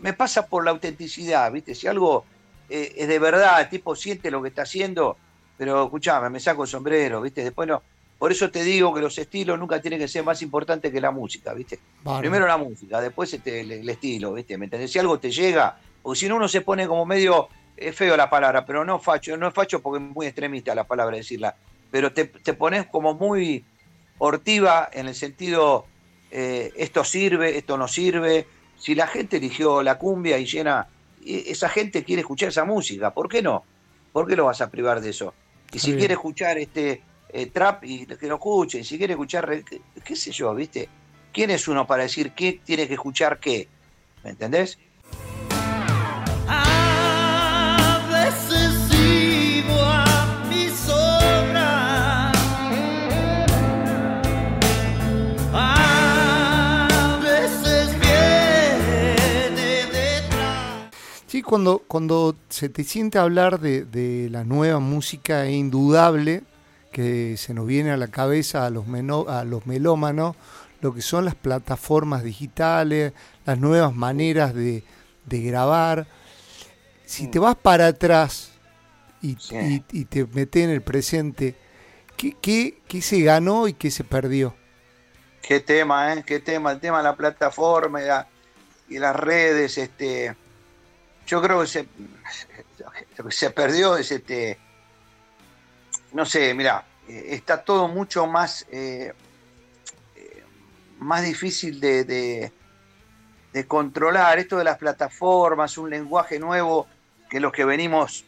me pasa por la autenticidad, ¿viste? Si algo eh, es de verdad, el tipo siente lo que está haciendo, pero escuchame, me saco el sombrero, ¿viste? Después no. Por eso te digo que los estilos nunca tienen que ser más importantes que la música, ¿viste? Primero la música, después este, el, estilo, ¿viste? ¿Me entendés? Si algo te llega, porque si no uno se pone como medio, es feo la palabra, pero no facho, no es facho porque es muy extremista la palabra decirla, pero te, te pones como muy hortiva en el sentido, eh, esto sirve, esto no sirve. Si la gente eligió la cumbia y llena, esa gente quiere escuchar esa música, ¿por qué no? ¿Por qué lo vas a privar de eso? Y si quiere escuchar este eh, trap y que lo escuche, y si quiere escuchar, qué, sé yo, ¿viste? ¿Quién es uno para decir qué tiene que escuchar qué? ¿Me entendés? cuando, cuando se te siente hablar de, la nueva música, es indudable que se nos viene a la cabeza a los, a los melómanos lo que son las plataformas digitales, las nuevas maneras de, grabar. Si te vas para atrás y, te metes en el presente, ¿qué, qué, se ganó y qué se perdió? Qué tema, ¿eh? Qué tema, el tema de la plataforma y, y las redes, este yo creo que se, se perdió es este, no sé, mira, eh, está todo mucho más, eh, más difícil de, de, controlar. Esto de las plataformas, un lenguaje nuevo que los que venimos,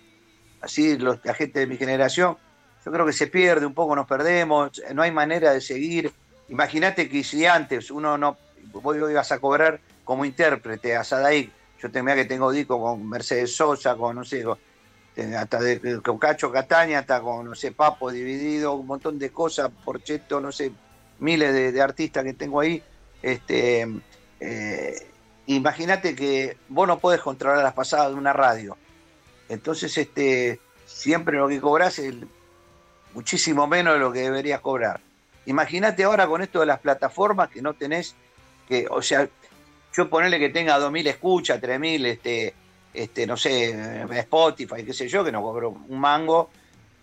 así, los, la gente de mi generación, yo creo que se pierde un poco, nos perdemos, no hay manera de seguir. Imagínate que si antes uno no, vos ibas a cobrar como intérprete a Sadaik Yo tengo que tengo disco con Mercedes Sosa, con no sé, hasta de, con Cacho Cataña, hasta con, no sé, Papo dividido, un montón de cosas, Porcheto, no sé, miles de, artistas que tengo ahí. Este, eh, Imagínate que vos no podés controlar las pasadas de una radio. Entonces, este, siempre lo que cobras es muchísimo menos de lo que deberías cobrar. Imagínate ahora con esto de las plataformas que no tenés, que, o sea, yo ponerle que tenga 2.000 escuchas, 3.000, este, este, no sé, Spotify, qué sé yo, que no cobro un mango,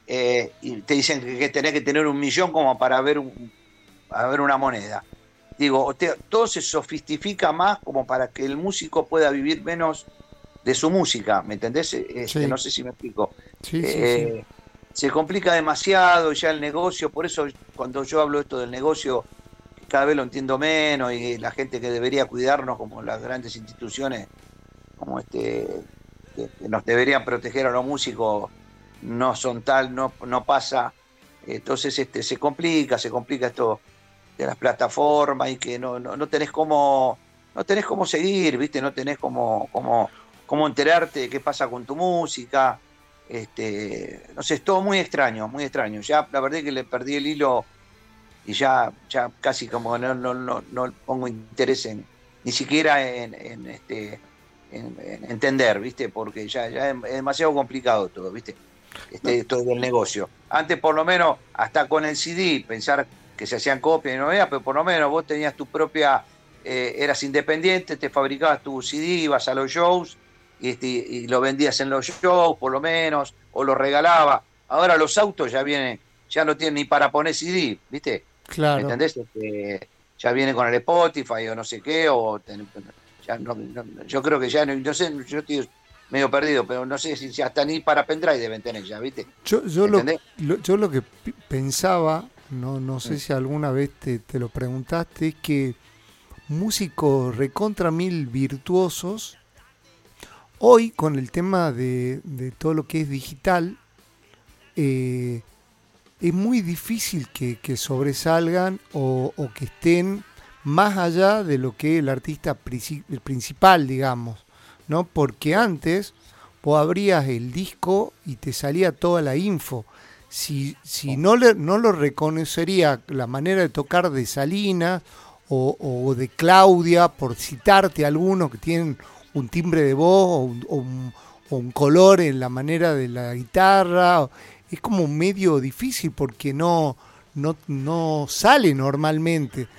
eh, y te dicen que, tenés que tener un millón como para ver, un, para ver una moneda. Digo, todo se sofistifica más como para que el músico pueda vivir menos de su música, ¿me entendés? Este, no sé si me explico. Eh, se complica demasiado ya el negocio, por eso cuando yo hablo esto del negocio, cada vez lo entiendo menos y la gente que debería cuidarnos, como las grandes instituciones, como este, que, nos deberían proteger a los músicos, no son tal, no, no pasa. Entonces este, se complica, se complica esto de las plataformas y que no, no, no tenés cómo no tenés cómo seguir, ¿viste? No tenés cómo, cómo, cómo enterarte de qué pasa con tu música. Este, no sé, es todo muy extraño, muy extraño. Ya la verdad es que le perdí el hilo y ya, ya casi como no, no, no, no pongo interés en, ni siquiera en, en este en, entender, ¿viste? Porque ya, ya es demasiado complicado todo, ¿viste? Este, todo el negocio. Antes por lo menos, hasta con el CD, pensar que se hacían copias y no veía, pero por lo menos vos tenías tu propia, eh, eras independiente, te fabricabas tu CD, ibas a los shows y, este, y, lo vendías en los shows, por lo menos, o lo regalabas. Ahora los autos ya vienen, ya no tienen ni para poner CD, ¿viste? Claro. ¿Entendés? Este, ya viene con el Spotify o no sé qué, o ya no, yo creo que ya, no sé, yo estoy medio perdido, pero no sé si hasta ni para pendrive deben tener ya, ¿viste? Yo, yo, lo, yo lo que pensaba no, no sé si alguna vez te, lo preguntaste, es que músicos recontra mil virtuosos, hoy con el tema de, todo lo que es digital, eh, es muy difícil que, sobresalgan o, que estén más allá de lo que el artista principal, digamos, ¿no? Porque antes vos abrías el disco y te salía toda la info si, si no, le, no lo reconocería la manera de tocar de Salina o, de Claudia, por citarte algunos que tienen un timbre de voz o un, color en la manera de la guitarra, es como medio difícil porque no, no, no sale normalmente.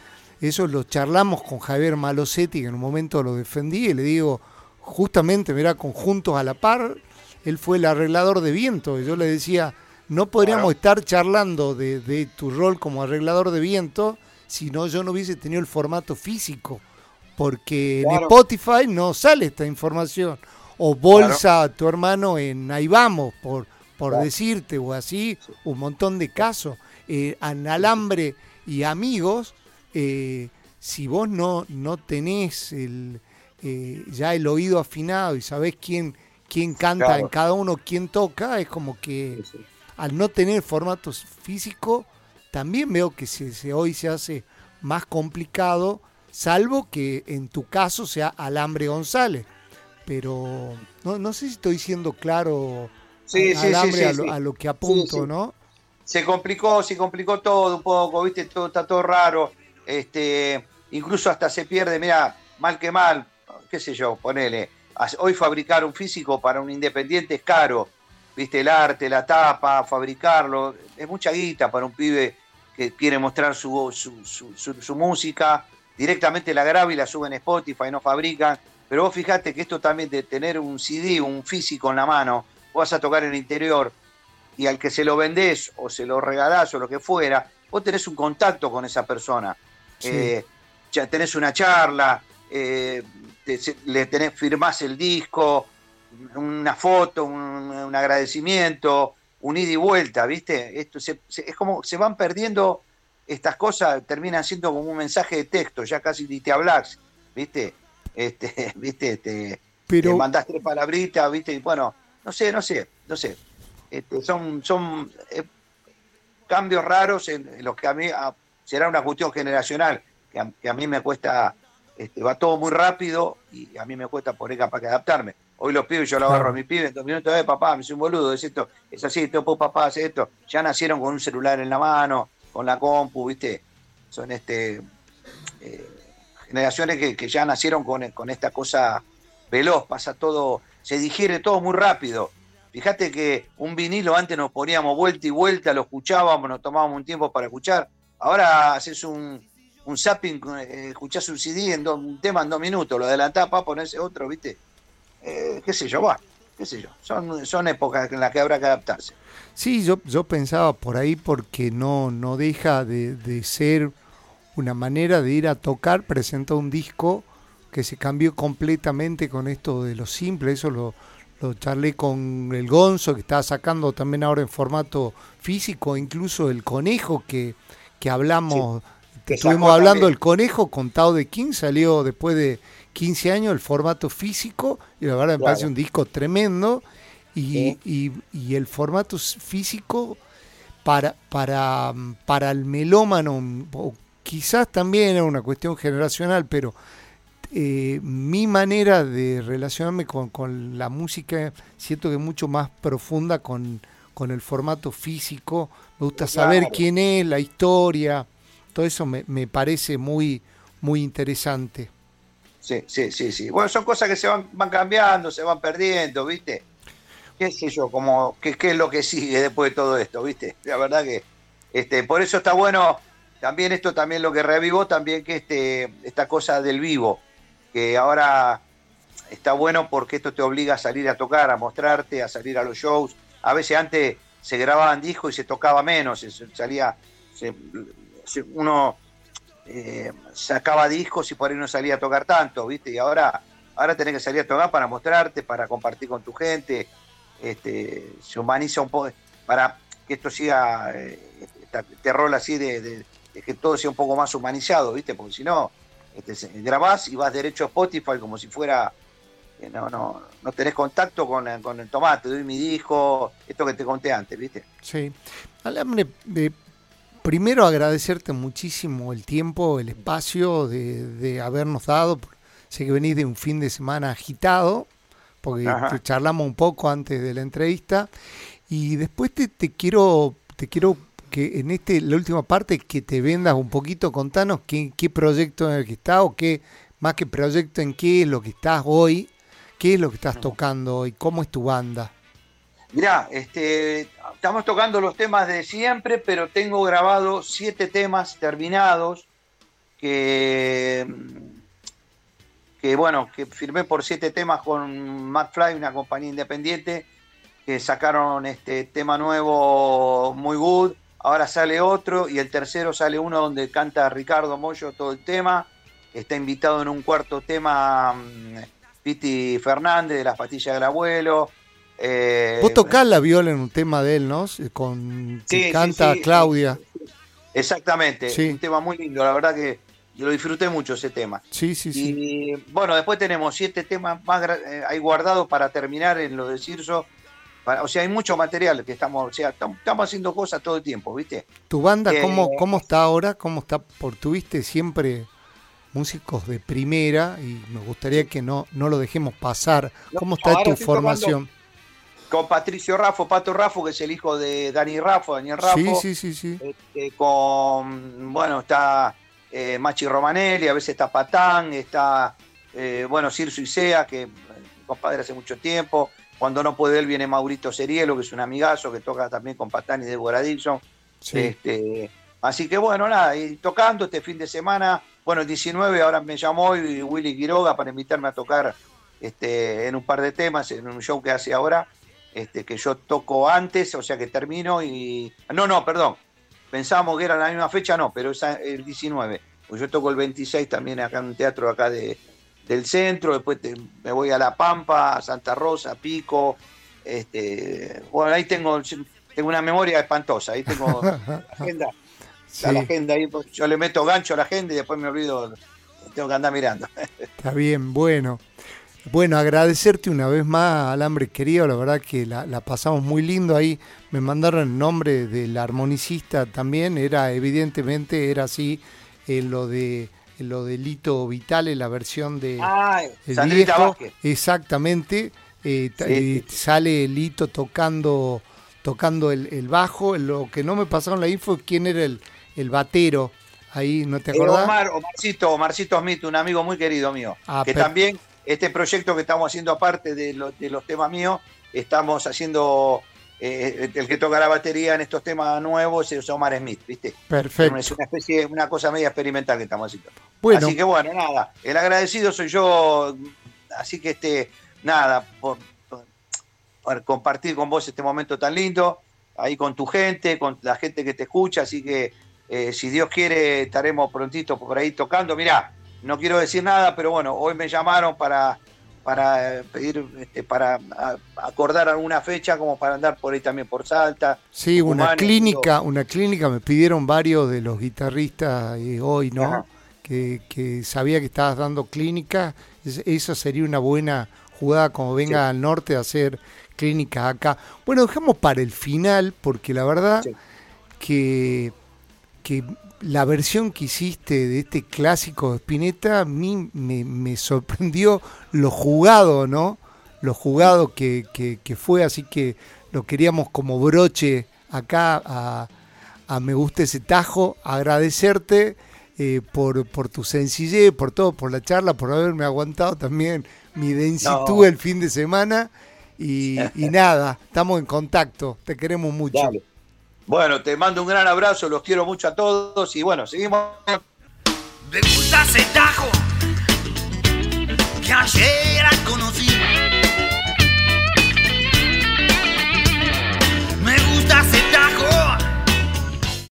Eso lo charlamos con Javier Malosetti, que en un momento lo defendí, y le digo, justamente, mira, conjuntos a la par, él fue el arreglador de viento, y yo le decía, no podríamos estar charlando de, tu rol como arreglador de viento si no yo no hubiese tenido el formato físico. Porque en Spotify no sale esta información. O bolsa tu hermano en Ahí vamos, por, por decirte, o así, un montón de casos. Eh, en Alambre y Amigos, eh, si vos no, no tenés el, eh, ya el oído afinado y sabés quién, quién canta en cada uno, quién toca, es como que al no tener formatos físicos, también veo que se, hoy se hace más complicado, salvo que en tu caso sea Alambre González. Pero no, no sé si estoy siendo claro Alambre a, lo, que apunto, ¿no? Se complicó, se complicó todo un poco, viste, todo está todo raro. Este, incluso hasta se pierde, mira, mal que mal, qué sé yo, ponele. Hoy fabricar un físico para un independiente es caro viste, el arte, la tapa, fabricarlo. Es mucha guita para un pibe que quiere mostrar su, su, música. Directamente la graba y la sube en Spotify, no fabrican. Pero vos fijate que esto también de tener un CD, un físico en la mano, vos vas a tocar en el interior y al que se lo vendés o se lo regalás o lo que fuera, vos tenés un contacto con esa persona. Eh, ya tenés una charla, eh, le tenés, firmás el disco, una foto, un, agradecimiento, un ida y vuelta, ¿viste? Esto es como se van perdiendo estas cosas, terminan siendo como un mensaje de texto, ya casi ni te hablas, ¿viste? Este, ¿viste? Te, Pero... mandás tres palabritas, ¿viste? Y bueno, no sé, no sé, no sé. Este, son son eh, cambios raros en, los que a mí será una cuestión generacional que a, mí me cuesta este, va todo muy rápido y a mí me cuesta por ahí capaz que adaptarme. Hoy los pibes, yo lo agarro a mi pibe en dos minutos, eh, papá, me soy un boludo, es esto, es así, esto, pues, papá, hace esto. Ya nacieron con un celular en la mano, con la compu, ¿viste? Son este eh, generaciones que, que, ya nacieron con, con esta cosa veloz, pasa todo, se digiere todo muy rápido. Fíjate que un vinilo antes nos poníamos vuelta y vuelta, lo escuchábamos, nos tomábamos un tiempo para escuchar. Ahora haces un, un zapping, eh, escuchás un CD en un tema en dos minutos, lo adelantás para ponerse otro, ¿viste? Eh, qué sé yo, va, qué sé yo. Son, son épocas en las que habrá que adaptarse. Sí, yo, yo pensaba por ahí porque no, no deja de, de ser una manera de ir a tocar, presentó un disco que se cambió completamente con esto de lo simple, eso lo, lo charlé con el Gonzo, que está sacando también ahora en formato físico, incluso el conejo que, que hablamos, sí, que estuvimos hablando, el conejo contado de King salió después de 15 años el formato físico, y la verdad me claro. parece un disco tremendo, y, y, y el formato físico para, para, para el melómano, quizás también es una cuestión generacional, pero eh, mi manera de relacionarme con, con, la música siento que es mucho más profunda con, con el formato físico. Me gusta saber quién es, la historia, todo eso me, me, parece muy, muy interesante. Sí, sí, sí, sí. Bueno, son cosas que se van, van cambiando, se van perdiendo, ¿viste? ¿Qué sé yo? Como, ¿qué, ¿Qué es lo que sigue después de todo esto, viste? La verdad que este, por eso está bueno también esto también lo que revivó también que este esta cosa del vivo que ahora está bueno porque esto te obliga a salir a tocar, a mostrarte, a salir a los shows. A veces antes se grababan discos y se tocaba menos, se salía, uno eh, sacaba discos y por ahí no salía a tocar tanto, ¿viste? Y ahora, ahora tenés que salir a tocar para mostrarte, para compartir con tu gente, este, se humaniza un poco, para que esto siga, eh, este rol así de, que todo sea un poco más humanizado, ¿viste? Porque si no este, grabás y vas derecho a Spotify como si fuera, no, no, no tenés contacto con, con el tomate, doy mi disco, esto que te conté antes, ¿viste? Sí. Alambre, de, primero agradecerte muchísimo el tiempo, el espacio de, de, habernos dado. Sé que venís de un fin de semana agitado, porque te charlamos un poco antes de la entrevista. Y después te, te quiero, te quiero que en este la última parte que te vendas un poquito, contanos qué, qué proyecto en el que estás o qué, más que proyecto, en qué es lo que estás hoy, qué es lo que estás tocando hoy, cómo es tu banda. Mirá, este, estamos tocando los temas de siempre, pero tengo grabado siete temas terminados que, que bueno, que firmé por siete temas con McFly, una compañía independiente, que sacaron este tema nuevo muy good. Ahora sale otro y el tercero sale uno donde canta Ricardo Mollo todo el tema, está invitado en un cuarto tema um, Piti Fernández de las pastillas del abuelo. Eh, Vos tocás la viola en un tema de él, ¿no? Con sí, canta sí, sí, Claudia. Exactamente, un tema muy lindo, la verdad que yo lo disfruté mucho ese tema. Sí, sí, sí. Y bueno, después tenemos siete temas más eh, ahí guardados para terminar en lo de Cirso o sea, hay mucho material que estamos, o sea, estamos haciendo cosas todo el tiempo, ¿viste? ¿Tu banda eh, cómo, cómo está ahora? ¿Cómo está? Porque tuviste siempre músicos de primera y me gustaría que no, no lo dejemos pasar. ¿Cómo está tu formación? Con Patricio Raffo, Pato Raffo, que es el hijo de Dani Raffo, Daniel Raffo. Sí, sí, sí, sí. Este, con, bueno, está eh, Machi Romanelli, a veces está Patán, está, eh, bueno, Cirso Isea, que compadre hace mucho tiempo. Cuando no puede él viene Maurito Serielo, que es un amigazo, que toca también con Patán y Deborah Dixon. Sí. Este, así que bueno, nada, y tocando este fin de semana, bueno, el 19 ahora me llamó y Willy Quiroga para invitarme a tocar este, en un par de temas, en un show que hace ahora, este, que yo toco antes, o sea que termino y... No, no, perdón, pensábamos que era la misma fecha, no, pero es el 19, pues yo toco el 26 también acá en un teatro acá de, del centro, después te, me voy a La Pampa, a Santa Rosa, Pico. Este, bueno, ahí tengo, tengo una memoria espantosa, ahí tengo la agenda. Sí. La agenda ahí, pues, yo le meto gancho a la agenda y después me olvido, tengo que andar mirando. Está bien, bueno. Bueno, agradecerte una vez más, Alambre querido, la verdad que la, la, pasamos muy lindo ahí. Me mandaron el nombre del armonicista también, era evidentemente, era así, eh, lo de lo de Lito Vitale, la versión de Ay, el viejo, exactamente, eh, Sí, eh, sale Lito tocando tocando el, el bajo, lo que no me pasaron la info es quién era el, el batero, ahí, ¿no te Eh, acordás? Omar, Omarcito, Omarcito Smith, un amigo muy querido mío, Ah, que también este proyecto que estamos haciendo aparte de, lo- de los temas míos, estamos haciendo, eh, el que toca la batería en estos temas nuevos es Omar Smith, ¿viste? Perfecto. Es una especie, una cosa media experimental que estamos haciendo. Bueno, Así que bueno, nada, el agradecido soy yo, así que este, nada, por compartir con vos este momento tan lindo, ahí con tu gente, con la gente que te escucha, así que eh, si Dios quiere estaremos prontito por ahí tocando. Mirá, no quiero decir nada, pero bueno, hoy me llamaron para, para eh, pedir, este, para acordar alguna fecha, como para andar por ahí también por Salta. sí, una clínica, una clínica, me pidieron varios de los guitarristas eh, hoy, ¿no? Ajá. Que, que sabía que estabas dando clínica, Es- eso sería una buena jugada como venga Sí. al norte a hacer clínicas acá. Bueno, dejamos para el final, porque la verdad Sí. que, que la versión que hiciste de este clásico de Spinetta a mí me, me sorprendió lo jugado, ¿no? Lo jugado que, que- que fue, así que lo queríamos como broche acá a, a Me Gusta ese Tajo, agradecerte eh, por, por tu sencillez, por todo, por la charla, por haberme aguantado también mi densitud No. el fin de semana. Y, y nada, estamos en contacto, te queremos mucho. Dale. Bueno, te mando un gran abrazo, los quiero mucho a todos y bueno, seguimos.